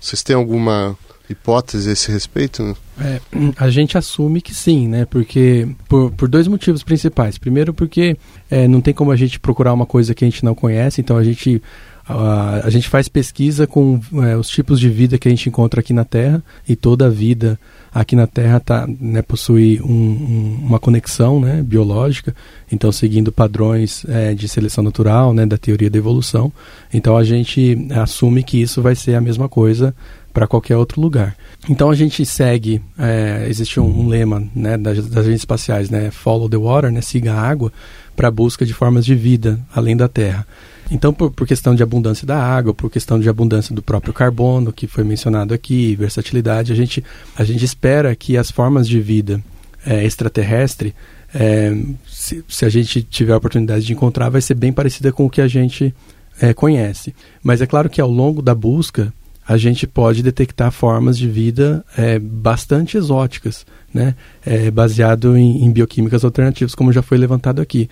Vocês têm alguma hipótese a esse respeito? É, a gente assume que sim, né? Porque por, por dois motivos principais. Primeiro, porque é, não tem como a gente procurar uma coisa que a gente não conhece, então a gente a, a gente faz pesquisa com é, os tipos de vida que a gente encontra aqui na Terra e toda a vida aqui na Terra tá, né, possui um, um, uma conexão né, biológica, então seguindo padrões é, de seleção natural, né, da teoria da evolução. Então a gente assume que isso vai ser a mesma coisa para qualquer outro lugar. Então a gente segue, é, existe um, um lema né, das, das, agências espaciais, né, follow the water, né, siga a água, para a busca de formas de vida além da Terra. Então, por, por, questão de abundância da água, por questão de abundância do próprio carbono, que foi mencionado aqui, versatilidade, a gente, a gente espera que as formas de vida é, extraterrestre, é, se, se, a gente tiver a oportunidade de encontrar, vai ser bem parecida com o que a gente é, conhece. Mas é claro que ao longo da busca, a gente pode detectar formas de vida é, bastante exóticas, né? É, baseado em, em bioquímicas alternativas, como já foi levantado aqui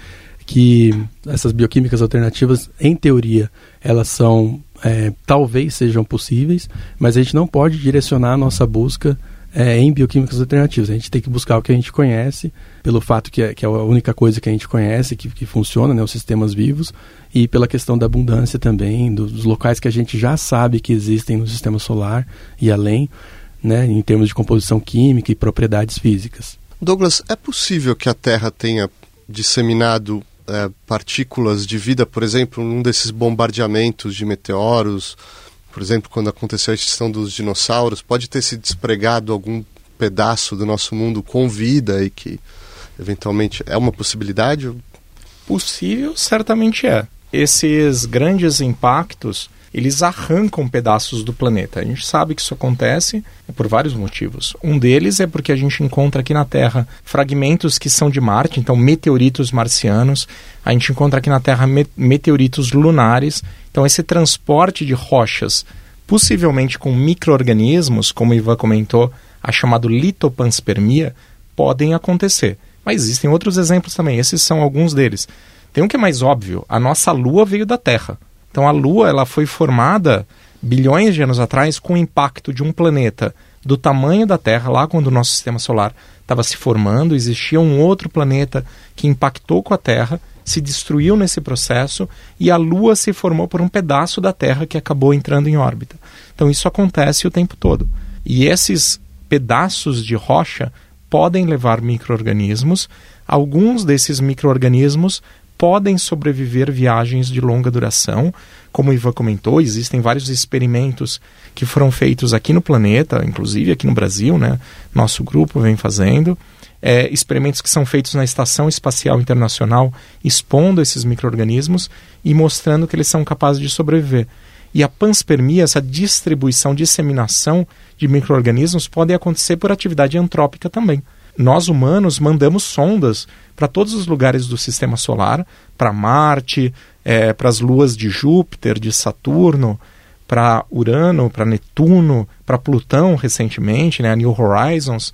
que essas bioquímicas alternativas, em teoria, elas são é, talvez sejam possíveis, mas a gente não pode direcionar a nossa busca é, em bioquímicas alternativas. A gente tem que buscar o que a gente conhece, pelo fato que é, que é a única coisa que a gente conhece, que, que funciona, né, os sistemas vivos, e pela questão da abundância também, dos, locais que a gente já sabe que existem no sistema solar e além, né, em termos de composição química e propriedades físicas. Douglas, é possível que a Terra tenha disseminado é, partículas de vida, por exemplo, num desses bombardeamentos de meteoros, por exemplo, quando aconteceu a extinção dos dinossauros, pode ter se despregado algum pedaço do nosso mundo com vida e que eventualmente é uma possibilidade? Possível, certamente é. Esses grandes impactos eles arrancam pedaços do planeta. A gente sabe que isso acontece por vários motivos. Um deles é porque a gente encontra aqui na Terra fragmentos que são de Marte, então meteoritos marcianos. A gente encontra aqui na Terra meteoritos lunares. Então esse transporte de rochas, possivelmente com microorganismos, como o Ivan comentou, a chamada litopanspermia, podem acontecer. Mas existem outros exemplos também. Esses são alguns deles. Tem um que é mais óbvio. A nossa Lua veio da Terra. Então a Lua ela foi formada bilhões de anos atrás com o impacto de um planeta do tamanho da Terra, lá quando o nosso sistema solar estava se formando, existia um outro planeta que impactou com a Terra, se destruiu nesse processo e a Lua se formou por um pedaço da Terra que acabou entrando em órbita. Então isso acontece o tempo todo. E esses pedaços de rocha podem levar micro-organismos. Alguns desses micro-organismos podem sobreviver viagens de longa duração. Como o Ivan comentou, existem vários experimentos que foram feitos aqui no planeta, inclusive aqui no Brasil, né? Nosso grupo vem fazendo. É, experimentos que são feitos na Estação Espacial Internacional, expondo esses micro-organismos e mostrando que eles são capazes de sobreviver. E a panspermia, essa distribuição, disseminação de micro-organismos, pode acontecer por atividade antrópica também nós humanos mandamos sondas para todos os lugares do sistema solar, para Marte, é, para as luas de Júpiter, de Saturno, para Urano, para Netuno, para Plutão recentemente, né, a New Horizons,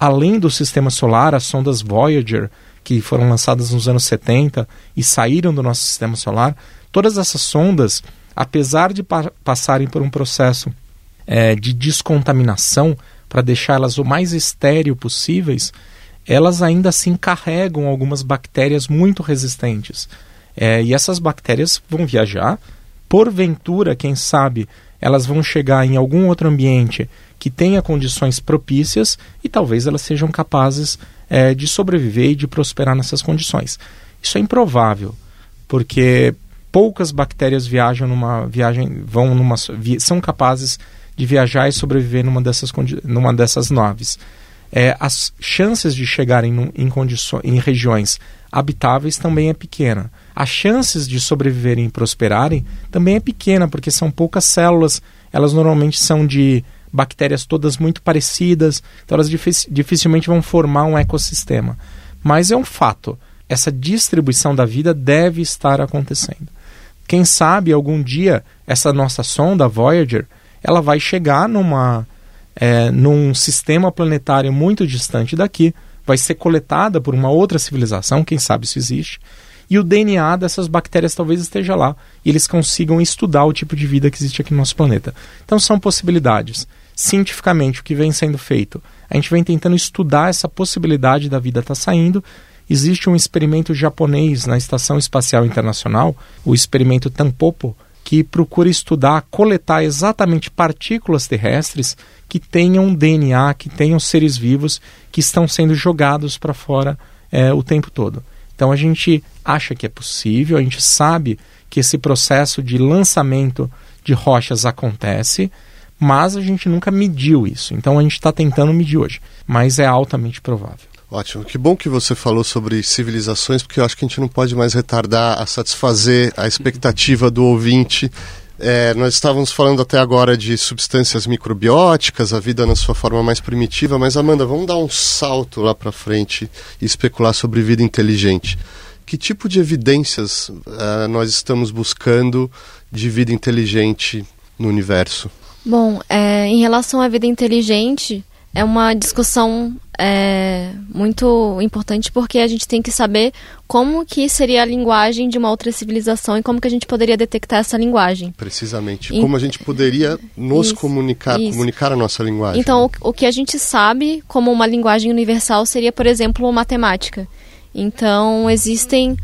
além do sistema solar, as sondas Voyager, que foram lançadas nos anos 70 e saíram do nosso sistema solar, todas essas sondas, apesar de pa passarem por um processo é, de descontaminação, para deixá-las o mais estéril possíveis, elas ainda assim carregam algumas bactérias muito resistentes. É, e essas bactérias vão viajar, porventura, quem sabe, elas vão chegar em algum outro ambiente que tenha condições propícias e talvez elas sejam capazes é, de sobreviver e de prosperar nessas condições. Isso é improvável, porque poucas bactérias viajam numa viagem, vão numa, são capazes de viajar e sobreviver numa dessas, numa dessas naves. É, as chances de chegarem em, condições, em regiões habitáveis também é pequena. As chances de sobreviverem e prosperarem também é pequena, porque são poucas células, elas normalmente são de bactérias todas muito parecidas, então elas dificilmente vão formar um ecossistema. Mas é um fato, essa distribuição da vida deve estar acontecendo. Quem sabe algum dia essa nossa sonda Voyager ela vai chegar numa, é, num sistema planetário muito distante daqui, vai ser coletada por uma outra civilização, quem sabe isso existe, e o DNA dessas bactérias talvez esteja lá e eles consigam estudar o tipo de vida que existe aqui no nosso planeta. Então são possibilidades. Cientificamente, o que vem sendo feito? A gente vem tentando estudar essa possibilidade da vida estar tá saindo. Existe um experimento japonês na Estação Espacial Internacional, o experimento Tampopo, que procura estudar, coletar exatamente partículas terrestres que tenham DNA, que tenham seres vivos que estão sendo jogados para fora é, o tempo todo. Então a gente acha que é possível, a gente sabe que esse processo de lançamento de rochas acontece, mas a gente nunca mediu isso. Então a gente está tentando medir hoje, mas é altamente provável. Ótimo. Que bom que você falou sobre civilizações, porque eu acho que a gente não pode mais retardar a satisfazer a expectativa do ouvinte. É, nós estávamos falando até agora de substâncias microbióticas, a vida na sua forma mais primitiva, mas Amanda, vamos dar um salto lá para frente e especular sobre vida inteligente. Que tipo de evidências uh, nós estamos buscando de vida inteligente no universo? Bom, é, em relação à vida inteligente, é uma discussão é muito importante porque a gente tem que saber como que seria a linguagem de uma outra civilização e como que a gente poderia detectar essa linguagem. Precisamente. E, como a gente poderia nos isso, comunicar, isso. comunicar a nossa linguagem. Então, o, o que a gente sabe como uma linguagem universal seria, por exemplo, matemática. Então, existem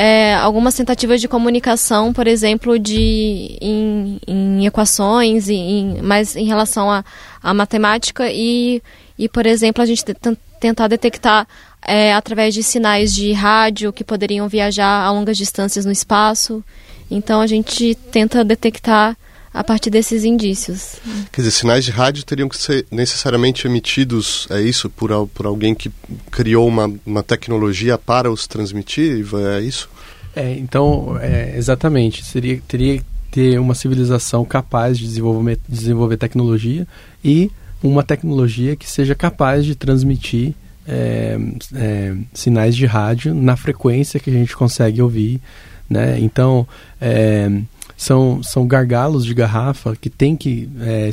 é, algumas tentativas de comunicação, por exemplo, de em, em equações, em, mas em relação à matemática e, e, por exemplo, a gente tentar detectar é, através de sinais de rádio que poderiam viajar a longas distâncias no espaço. Então a gente tenta detectar a partir desses indícios. Quer dizer, sinais de rádio teriam que ser necessariamente emitidos, é isso, por, por alguém que criou uma, uma tecnologia para os transmitir, é isso? É, então, é, exatamente. Seria, teria que ter uma civilização capaz de desenvolver, desenvolver tecnologia e uma tecnologia que seja capaz de transmitir é, é, sinais de rádio na frequência que a gente consegue ouvir. Né? Então, é, são, são gargalos de garrafa que tem que é,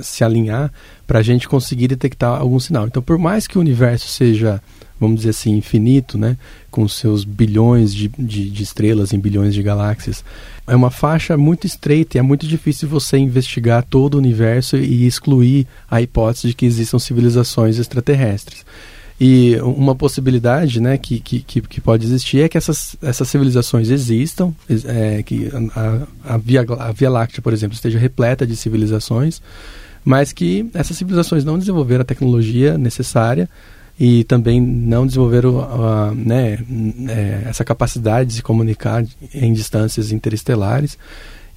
se alinhar para a gente conseguir detectar algum sinal. Então, por mais que o universo seja, vamos dizer assim, infinito, né, com seus bilhões de, de, de estrelas em bilhões de galáxias, é uma faixa muito estreita e é muito difícil você investigar todo o universo e excluir a hipótese de que existam civilizações extraterrestres. E uma possibilidade né, que, que, que pode existir é que essas, essas civilizações existam, é, que a, a, Via, a Via Láctea, por exemplo, esteja repleta de civilizações, mas que essas civilizações não desenvolveram a tecnologia necessária e também não desenvolveram uh, né, é, essa capacidade de se comunicar em distâncias interestelares.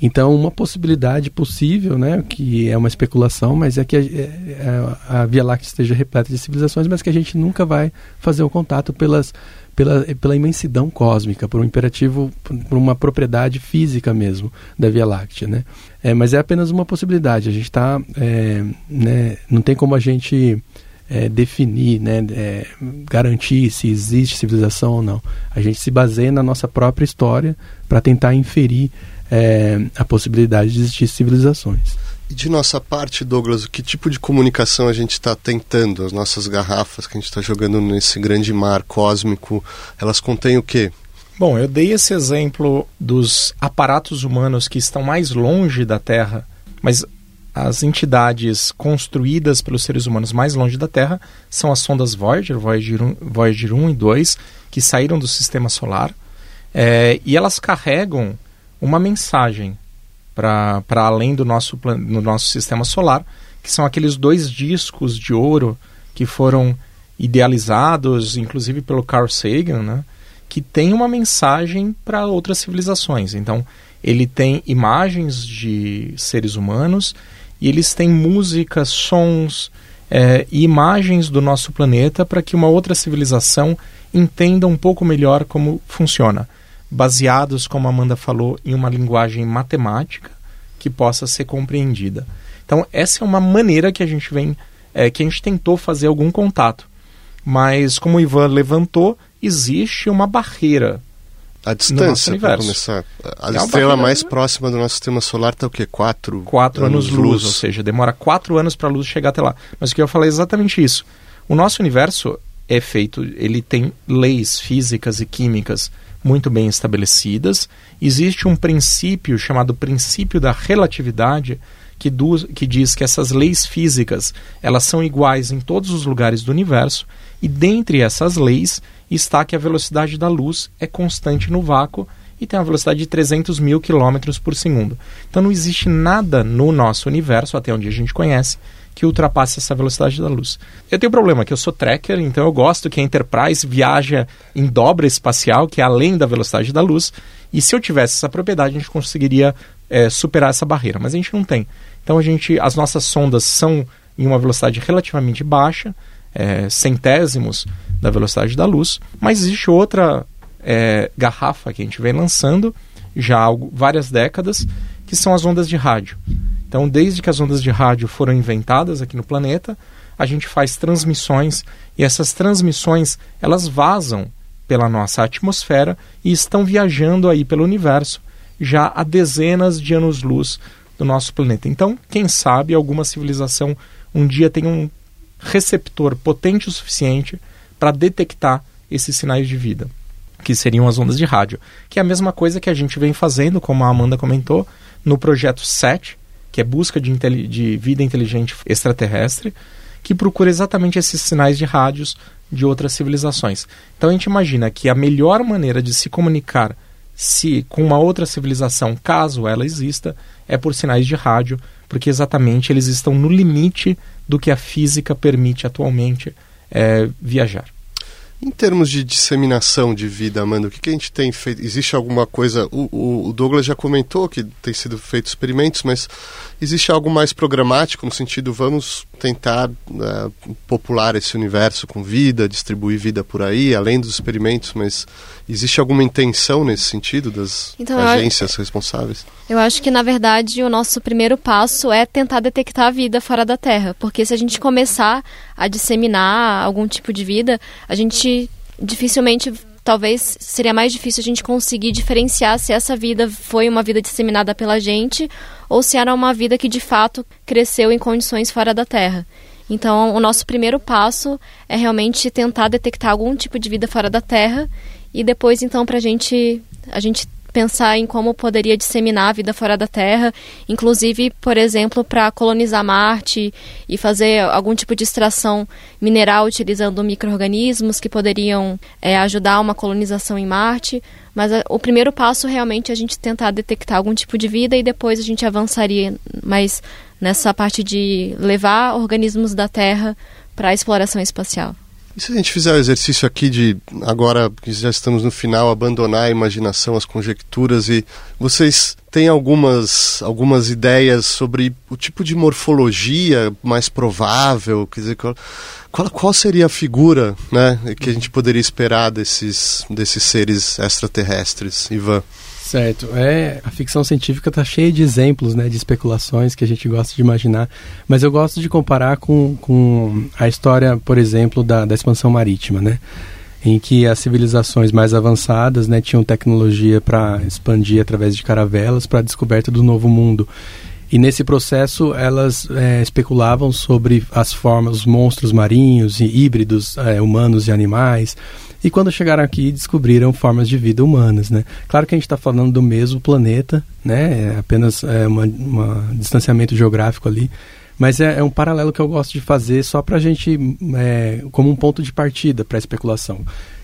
Então, uma possibilidade possível, né, que é uma especulação, mas é que a, é, é, a Via Láctea esteja repleta de civilizações, mas que a gente nunca vai fazer o um contato pelas, pela, pela imensidão cósmica, por um imperativo, por uma propriedade física mesmo da Via Láctea. Né? É, mas é apenas uma possibilidade. A gente está. É, né, não tem como a gente. É, definir, né, é, garantir se existe civilização ou não. A gente se baseia na nossa própria história para tentar inferir é, a possibilidade de existir civilizações. E de nossa parte, Douglas, que tipo de comunicação a gente está tentando? As nossas garrafas que a gente está jogando nesse grande mar cósmico, elas contêm o quê? Bom, eu dei esse exemplo dos aparatos humanos que estão mais longe da Terra, mas as entidades construídas pelos seres humanos mais longe da Terra são as sondas Voyager, Voyager 1, Voyager 1 e 2, que saíram do sistema solar. É, e elas carregam uma mensagem para além do nosso, do nosso sistema solar, que são aqueles dois discos de ouro que foram idealizados, inclusive pelo Carl Sagan, né, que tem uma mensagem para outras civilizações. Então, ele tem imagens de seres humanos e eles têm músicas, sons é, e imagens do nosso planeta para que uma outra civilização entenda um pouco melhor como funciona baseados, como a Amanda falou, em uma linguagem matemática que possa ser compreendida. Então, essa é uma maneira que a gente vem, é, que a gente tentou fazer algum contato. Mas, como o Ivan levantou, existe uma barreira a distância, para começar. A é estrela mais próxima do nosso sistema solar está o quê? Quatro, quatro anos, anos luz, luz, ou seja, demora quatro anos para a luz chegar até lá. Mas o que eu falei é exatamente isso. O nosso universo é feito, ele tem leis físicas e químicas muito bem estabelecidas. Existe um princípio chamado princípio da relatividade que, que diz que essas leis físicas elas são iguais em todos os lugares do universo e dentre essas leis está que a velocidade da luz é constante no vácuo e tem uma velocidade de 300 mil quilômetros por segundo. Então não existe nada no nosso universo, até onde a gente conhece, que ultrapasse essa velocidade da luz. Eu tenho um problema, que eu sou tracker, então eu gosto que a Enterprise viaja em dobra espacial, que é além da velocidade da luz, e se eu tivesse essa propriedade, a gente conseguiria é, superar essa barreira, mas a gente não tem. Então a gente, as nossas sondas são em uma velocidade relativamente baixa, é, centésimos da velocidade da luz, mas existe outra é, garrafa que a gente vem lançando já há várias décadas, que são as ondas de rádio. Então, desde que as ondas de rádio foram inventadas aqui no planeta, a gente faz transmissões e essas transmissões elas vazam pela nossa atmosfera e estão viajando aí pelo universo já há dezenas de anos-luz do nosso planeta. Então, quem sabe alguma civilização um dia tem um receptor potente o suficiente para detectar esses sinais de vida, que seriam as ondas de rádio, que é a mesma coisa que a gente vem fazendo, como a Amanda comentou, no projeto SET, que é busca de, de vida inteligente extraterrestre, que procura exatamente esses sinais de rádios de outras civilizações. Então a gente imagina que a melhor maneira de se comunicar se com uma outra civilização, caso ela exista, é por sinais de rádio, porque exatamente eles estão no limite do que a física permite atualmente é, viajar. Em termos de disseminação de vida, Amanda, o que, que a gente tem feito? Existe alguma coisa? O, o, Douglas já comentou que tem sido feito experimentos, mas existe algo mais programático no sentido vamos tentar uh, popular esse universo com vida, distribuir vida por aí, além dos experimentos, mas existe alguma intenção nesse sentido das então, agências eu, responsáveis? Eu acho que, na verdade, o nosso primeiro passo é tentar detectar a vida fora da Terra, porque se a gente começar a disseminar algum tipo de vida, a gente dificilmente talvez seria mais difícil a gente conseguir diferenciar se essa vida foi uma vida disseminada pela gente ou se era uma vida que de fato cresceu em condições fora da Terra. Então, o nosso primeiro passo é realmente tentar detectar algum tipo de vida fora da Terra. E depois, então, para gente, a gente pensar em como poderia disseminar a vida fora da Terra, inclusive, por exemplo, para colonizar Marte e fazer algum tipo de extração mineral utilizando micro-organismos que poderiam é, ajudar uma colonização em Marte. Mas a, o primeiro passo realmente é a gente tentar detectar algum tipo de vida e depois a gente avançaria mais nessa parte de levar organismos da Terra para a exploração espacial. E se a gente fizer o exercício aqui de, agora que já estamos no final, abandonar a imaginação, as conjecturas e vocês têm algumas, algumas ideias sobre o tipo de morfologia mais provável, quer dizer, qual, qual seria a figura né, que a gente poderia esperar desses, desses seres extraterrestres, Ivan? Certo. É, a ficção científica está cheia de exemplos, né, de especulações que a gente gosta de imaginar, mas eu gosto de comparar com, com a história, por exemplo, da, da expansão marítima, né? em que as civilizações mais avançadas né, tinham tecnologia para expandir através de caravelas para a descoberta do novo mundo. E nesse processo elas é, especulavam sobre as formas, os monstros marinhos e híbridos é, humanos e animais. E quando chegaram aqui, descobriram formas de vida humanas, né? Claro que a gente está falando do mesmo planeta, né? É apenas é, uma distanciamento geográfico ali. Mas é, é, um paralelo que eu gosto de fazer só para a gente, é, como um ponto de partida para a especulação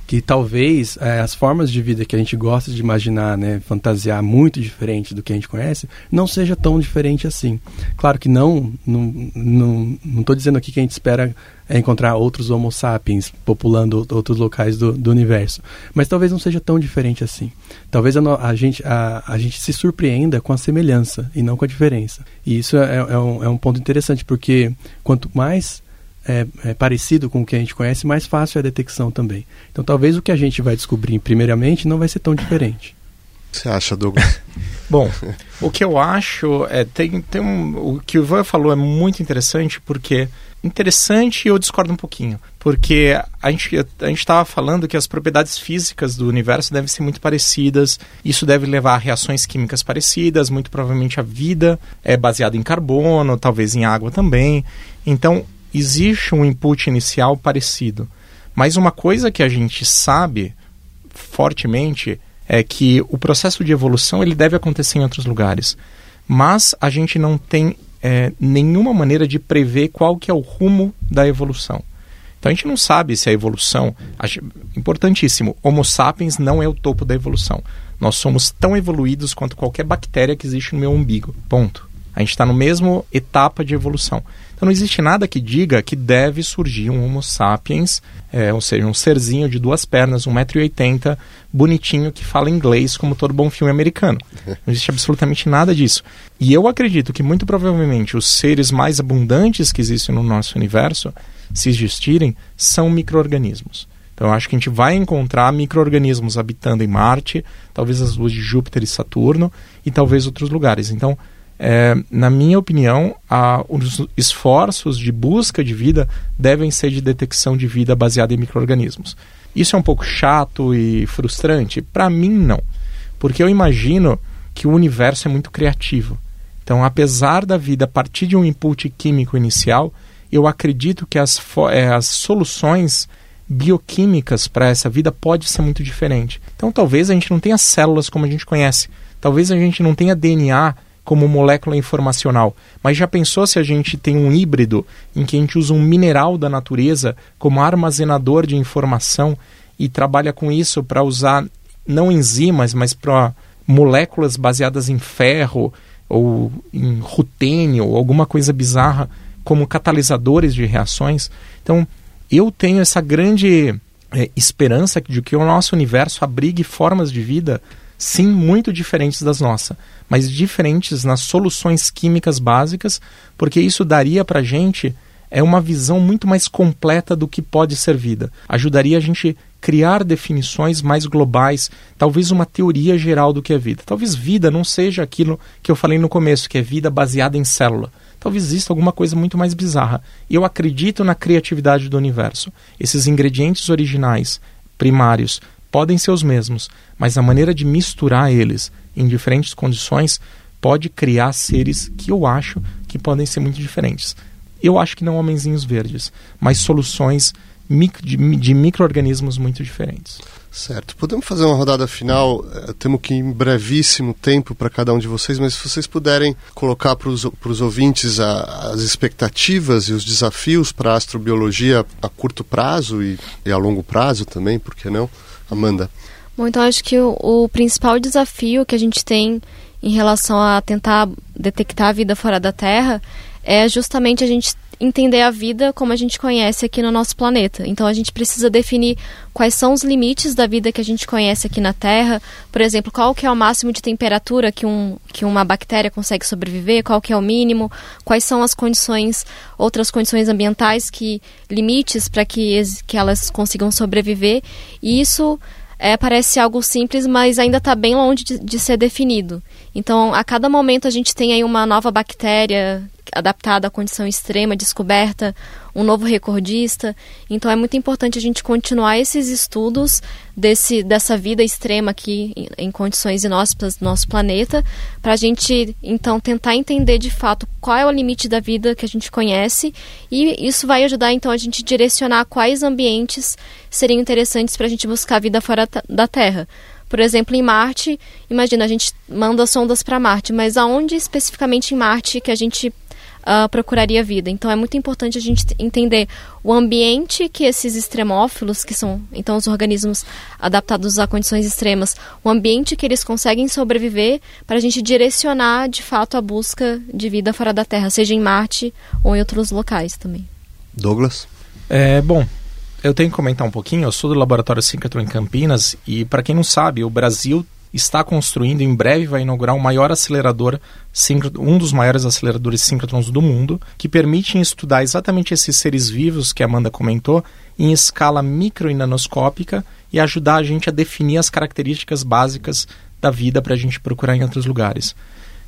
que talvez é, as formas de vida que a gente gosta de imaginar, né, fantasiar muito diferente do que a gente conhece, não seja tão diferente assim. Claro que não, não, não, não estou dizendo aqui que a gente espera é, encontrar outros Homo sapiens populando outros locais do, do universo, mas talvez não seja tão diferente assim. Talvez a, a gente, a, a gente se surpreenda com a semelhança e não com a diferença. E isso é, é, um, é um ponto interessante, porque quanto mais é, é, parecido com o que a gente conhece, mais fácil é a detecção também. Então, talvez o que a gente vai descobrir primeiramente não vai ser tão diferente. O que você acha, Douglas? (laughs) Bom, o que eu acho é tem, tem um, o que o Ivan falou é muito interessante porque interessante e eu discordo um pouquinho porque a gente a gente estava falando que as propriedades físicas do universo devem ser muito parecidas isso deve levar a reações químicas parecidas muito provavelmente a vida é baseada em carbono talvez em água também então existe um input inicial parecido. Mas uma coisa que a gente sabe fortemente é que o processo de evolução ele deve acontecer em outros lugares. Mas a gente não tem é, nenhuma maneira de prever qual que é o rumo da evolução. Então a gente não sabe se a evolução. Importantíssimo, Homo sapiens não é o topo da evolução. Nós somos tão evoluídos quanto qualquer bactéria que existe no meu umbigo. Ponto. A gente está no mesmo etapa de evolução. Então não existe nada que diga que deve surgir um Homo sapiens, é, ou seja, um serzinho de duas pernas, 1,80m, bonitinho, que fala inglês como todo bom filme americano. (laughs) Não existe absolutamente nada disso. E eu acredito que muito provavelmente os seres mais abundantes que existem no nosso universo, se existirem, são micro-organismos. Então eu acho que a gente vai encontrar micro-organismos habitando em Marte, talvez as luas de Júpiter e Saturno, e talvez outros lugares. Então é, na minha opinião, a, os esforços de busca de vida devem ser de detecção de vida baseada em micro-organismos. Isso é um pouco chato e frustrante? Para mim, não. Porque eu imagino que o universo é muito criativo. Então, apesar da vida partir de um input químico inicial, eu acredito que as, é, as soluções bioquímicas para essa vida pode ser muito diferente. Então talvez a gente não tenha células como a gente conhece, talvez a gente não tenha DNA como molécula informacional, mas já pensou se a gente tem um híbrido em que a gente usa um mineral da natureza como armazenador de informação e trabalha com isso para usar não enzimas, mas para moléculas baseadas em ferro ou em rutênio ou alguma coisa bizarra como catalisadores de reações. Então, eu tenho essa grande é, esperança de que o nosso universo abrigue formas de vida, sim, muito diferentes das nossas, mas diferentes nas soluções químicas básicas, porque isso daria para a gente é uma visão muito mais completa do que pode ser vida. Ajudaria a gente criar definições mais globais, talvez uma teoria geral do que é vida. Talvez vida não seja aquilo que eu falei no começo, que é vida baseada em célula talvez exista alguma coisa muito mais bizarra. Eu acredito na criatividade do universo. Esses ingredientes originais, primários, podem ser os mesmos, mas a maneira de misturar eles em diferentes condições pode criar seres que eu acho que podem ser muito diferentes. Eu acho que não homenzinhos verdes, mas soluções de, micro-organismos muito diferentes. Certo. Podemos fazer uma rodada final? Eh, temos que em brevíssimo tempo para cada um de vocês, mas se vocês puderem colocar para os ouvintes a, as expectativas e os desafios para a astrobiologia a curto prazo e, e, a longo prazo também, por que não? Amanda. Bom, então acho que o, o principal desafio que a gente tem em relação a tentar detectar a vida fora da Terra é justamente a gente entender a vida como a gente conhece aqui no nosso planeta. Então a gente precisa definir quais são os limites da vida que a gente conhece aqui na Terra. Por exemplo, qual que é o máximo de temperatura que, um, que uma bactéria consegue sobreviver, qual que é o mínimo, quais são as condições, outras condições ambientais que limites para que, que elas consigam sobreviver. E isso é, parece algo simples, mas ainda está bem longe de, de, ser definido. Então, a cada momento a gente tem aí uma nova bactéria adaptada à condição extrema, descoberta, um novo recordista. Então é muito importante a gente continuar esses estudos desse, dessa vida extrema aqui em, em condições inóspitas do nosso planeta, para a gente então tentar entender de fato qual é o limite da vida que a gente conhece e isso vai ajudar então a gente direcionar quais ambientes seriam interessantes para a gente buscar vida fora da Terra. Por exemplo, em Marte, imagina, a gente manda sondas para Marte, mas aonde especificamente em Marte que a gente uh, procuraria vida. Então é muito importante a gente entender o ambiente que esses extremófilos, que são então os organismos adaptados a condições extremas, o ambiente que eles conseguem sobreviver para a gente direcionar de fato a busca de vida fora da Terra, seja em Marte ou em outros locais também. Douglas? É, bom, eu tenho que comentar um pouquinho. Eu sou do Laboratório Síncroton em Campinas e, para quem não sabe, o Brasil está construindo, em breve vai inaugurar o maior acelerador, um dos maiores aceleradores síncrotrons do mundo, que permite estudar exatamente esses seres vivos que a Amanda comentou em escala micro e nanoscópica e ajudar a gente a definir as características básicas da vida para a gente procurar em outros lugares.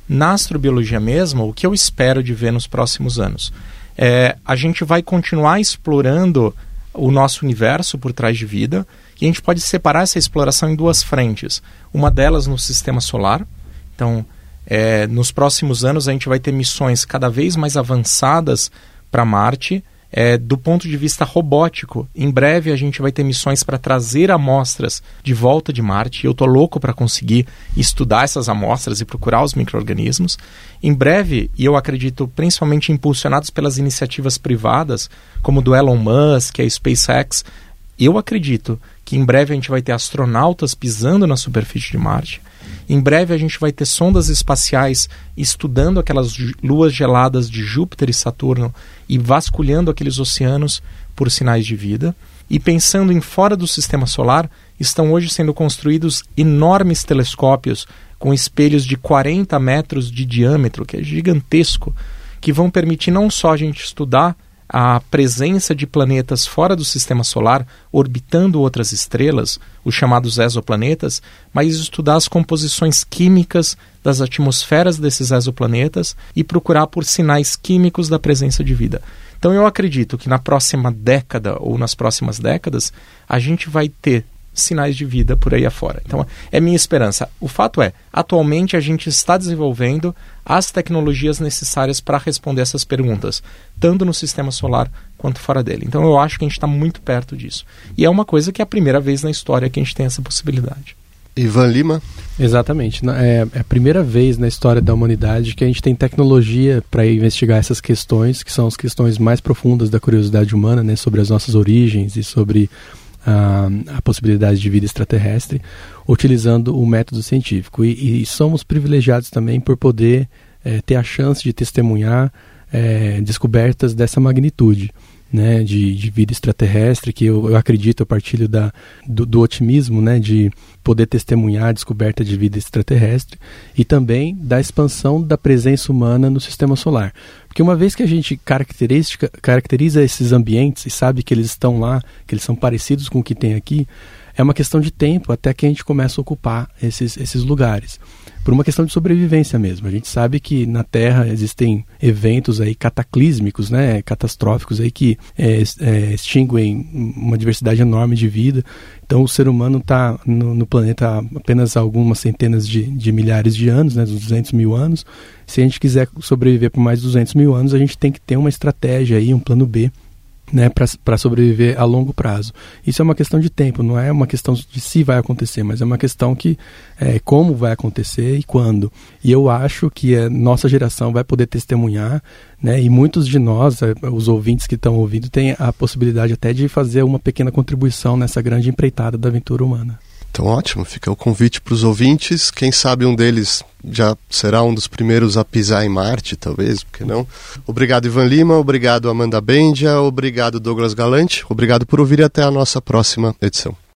Na astrobiologia mesmo, o que eu espero de ver nos próximos anos? É, a gente vai continuar explorando o nosso universo por trás de vida e a gente pode separar essa exploração em duas frentes. Uma delas no sistema solar. Então, é, nos próximos anos, a gente vai ter missões cada vez mais avançadas para Marte. É, do ponto de vista robótico, em breve a gente vai ter missões para trazer amostras de volta de Marte. Eu estou louco para conseguir estudar essas amostras e procurar os micro-organismos. Em breve, e eu acredito principalmente impulsionados pelas iniciativas privadas, como do Elon Musk, a SpaceX, eu acredito que em breve a gente vai ter astronautas pisando na superfície de Marte. Em breve a gente vai ter sondas espaciais estudando aquelas luas geladas de Júpiter e Saturno e vasculhando aqueles oceanos por sinais de vida. E pensando em fora do sistema solar, estão hoje sendo construídos enormes telescópios com espelhos de 40 metros de diâmetro, que é gigantesco, que vão permitir não só a gente estudar a presença de planetas fora do sistema solar orbitando outras estrelas, os chamados exoplanetas, mas estudar as composições químicas das atmosferas desses exoplanetas e procurar por sinais químicos da presença de vida. Então eu acredito que na próxima década ou nas próximas décadas a gente vai ter sinais de vida por aí afora. Então, é minha esperança. O fato é, atualmente a gente está desenvolvendo as tecnologias necessárias para responder essas perguntas, tanto no sistema solar quanto fora dele. Então, eu acho que a gente está muito perto disso. E é uma coisa que é a primeira vez na história que a gente tem essa possibilidade. Ivan Lima. Exatamente. É, é a primeira vez na história da humanidade que a gente tem tecnologia para investigar essas questões, que são as questões mais profundas da curiosidade humana, né, sobre as nossas origens e sobre a, possibilidade de vida extraterrestre, utilizando o método científico. E, e somos privilegiados também por poder é, ter a chance de testemunhar é, descobertas dessa magnitude né, de, de, vida extraterrestre, que eu, eu acredito, eu partilho da, do, do, otimismo né, de poder testemunhar a descoberta de vida extraterrestre e também da expansão da presença humana no sistema solar. Porque uma vez que a gente caracteriza esses ambientes e sabe que eles estão lá, que eles são parecidos com o que tem aqui, é uma questão de tempo até que a gente comece a ocupar esses, esses lugares por uma questão de sobrevivência mesmo. A gente sabe que na Terra existem eventos aí cataclísmicos, né, catastróficos aí que é, é, extinguem uma diversidade enorme de vida. Então o ser humano está no, no, planeta há apenas algumas centenas de, de milhares de anos, né, 200 mil anos. Se a gente quiser sobreviver por mais 200 mil anos, a gente tem que ter uma estratégia aí, um plano B né, para sobreviver a longo prazo. Isso é uma questão de tempo, não é uma questão de se vai acontecer, mas é uma questão que é, como vai acontecer e quando. E eu acho que a nossa geração vai poder testemunhar, né, e muitos de nós, é, os ouvintes que estão ouvindo, têm a possibilidade até de fazer uma pequena contribuição nessa grande empreitada da aventura humana. Então, ótimo, fica o convite para os ouvintes. Quem sabe um deles já será um dos primeiros a pisar em Marte, talvez, porque não? Obrigado, Ivan Lima, obrigado, Amanda Bendia, obrigado, Douglas Galante, obrigado por ouvir e até a nossa próxima edição.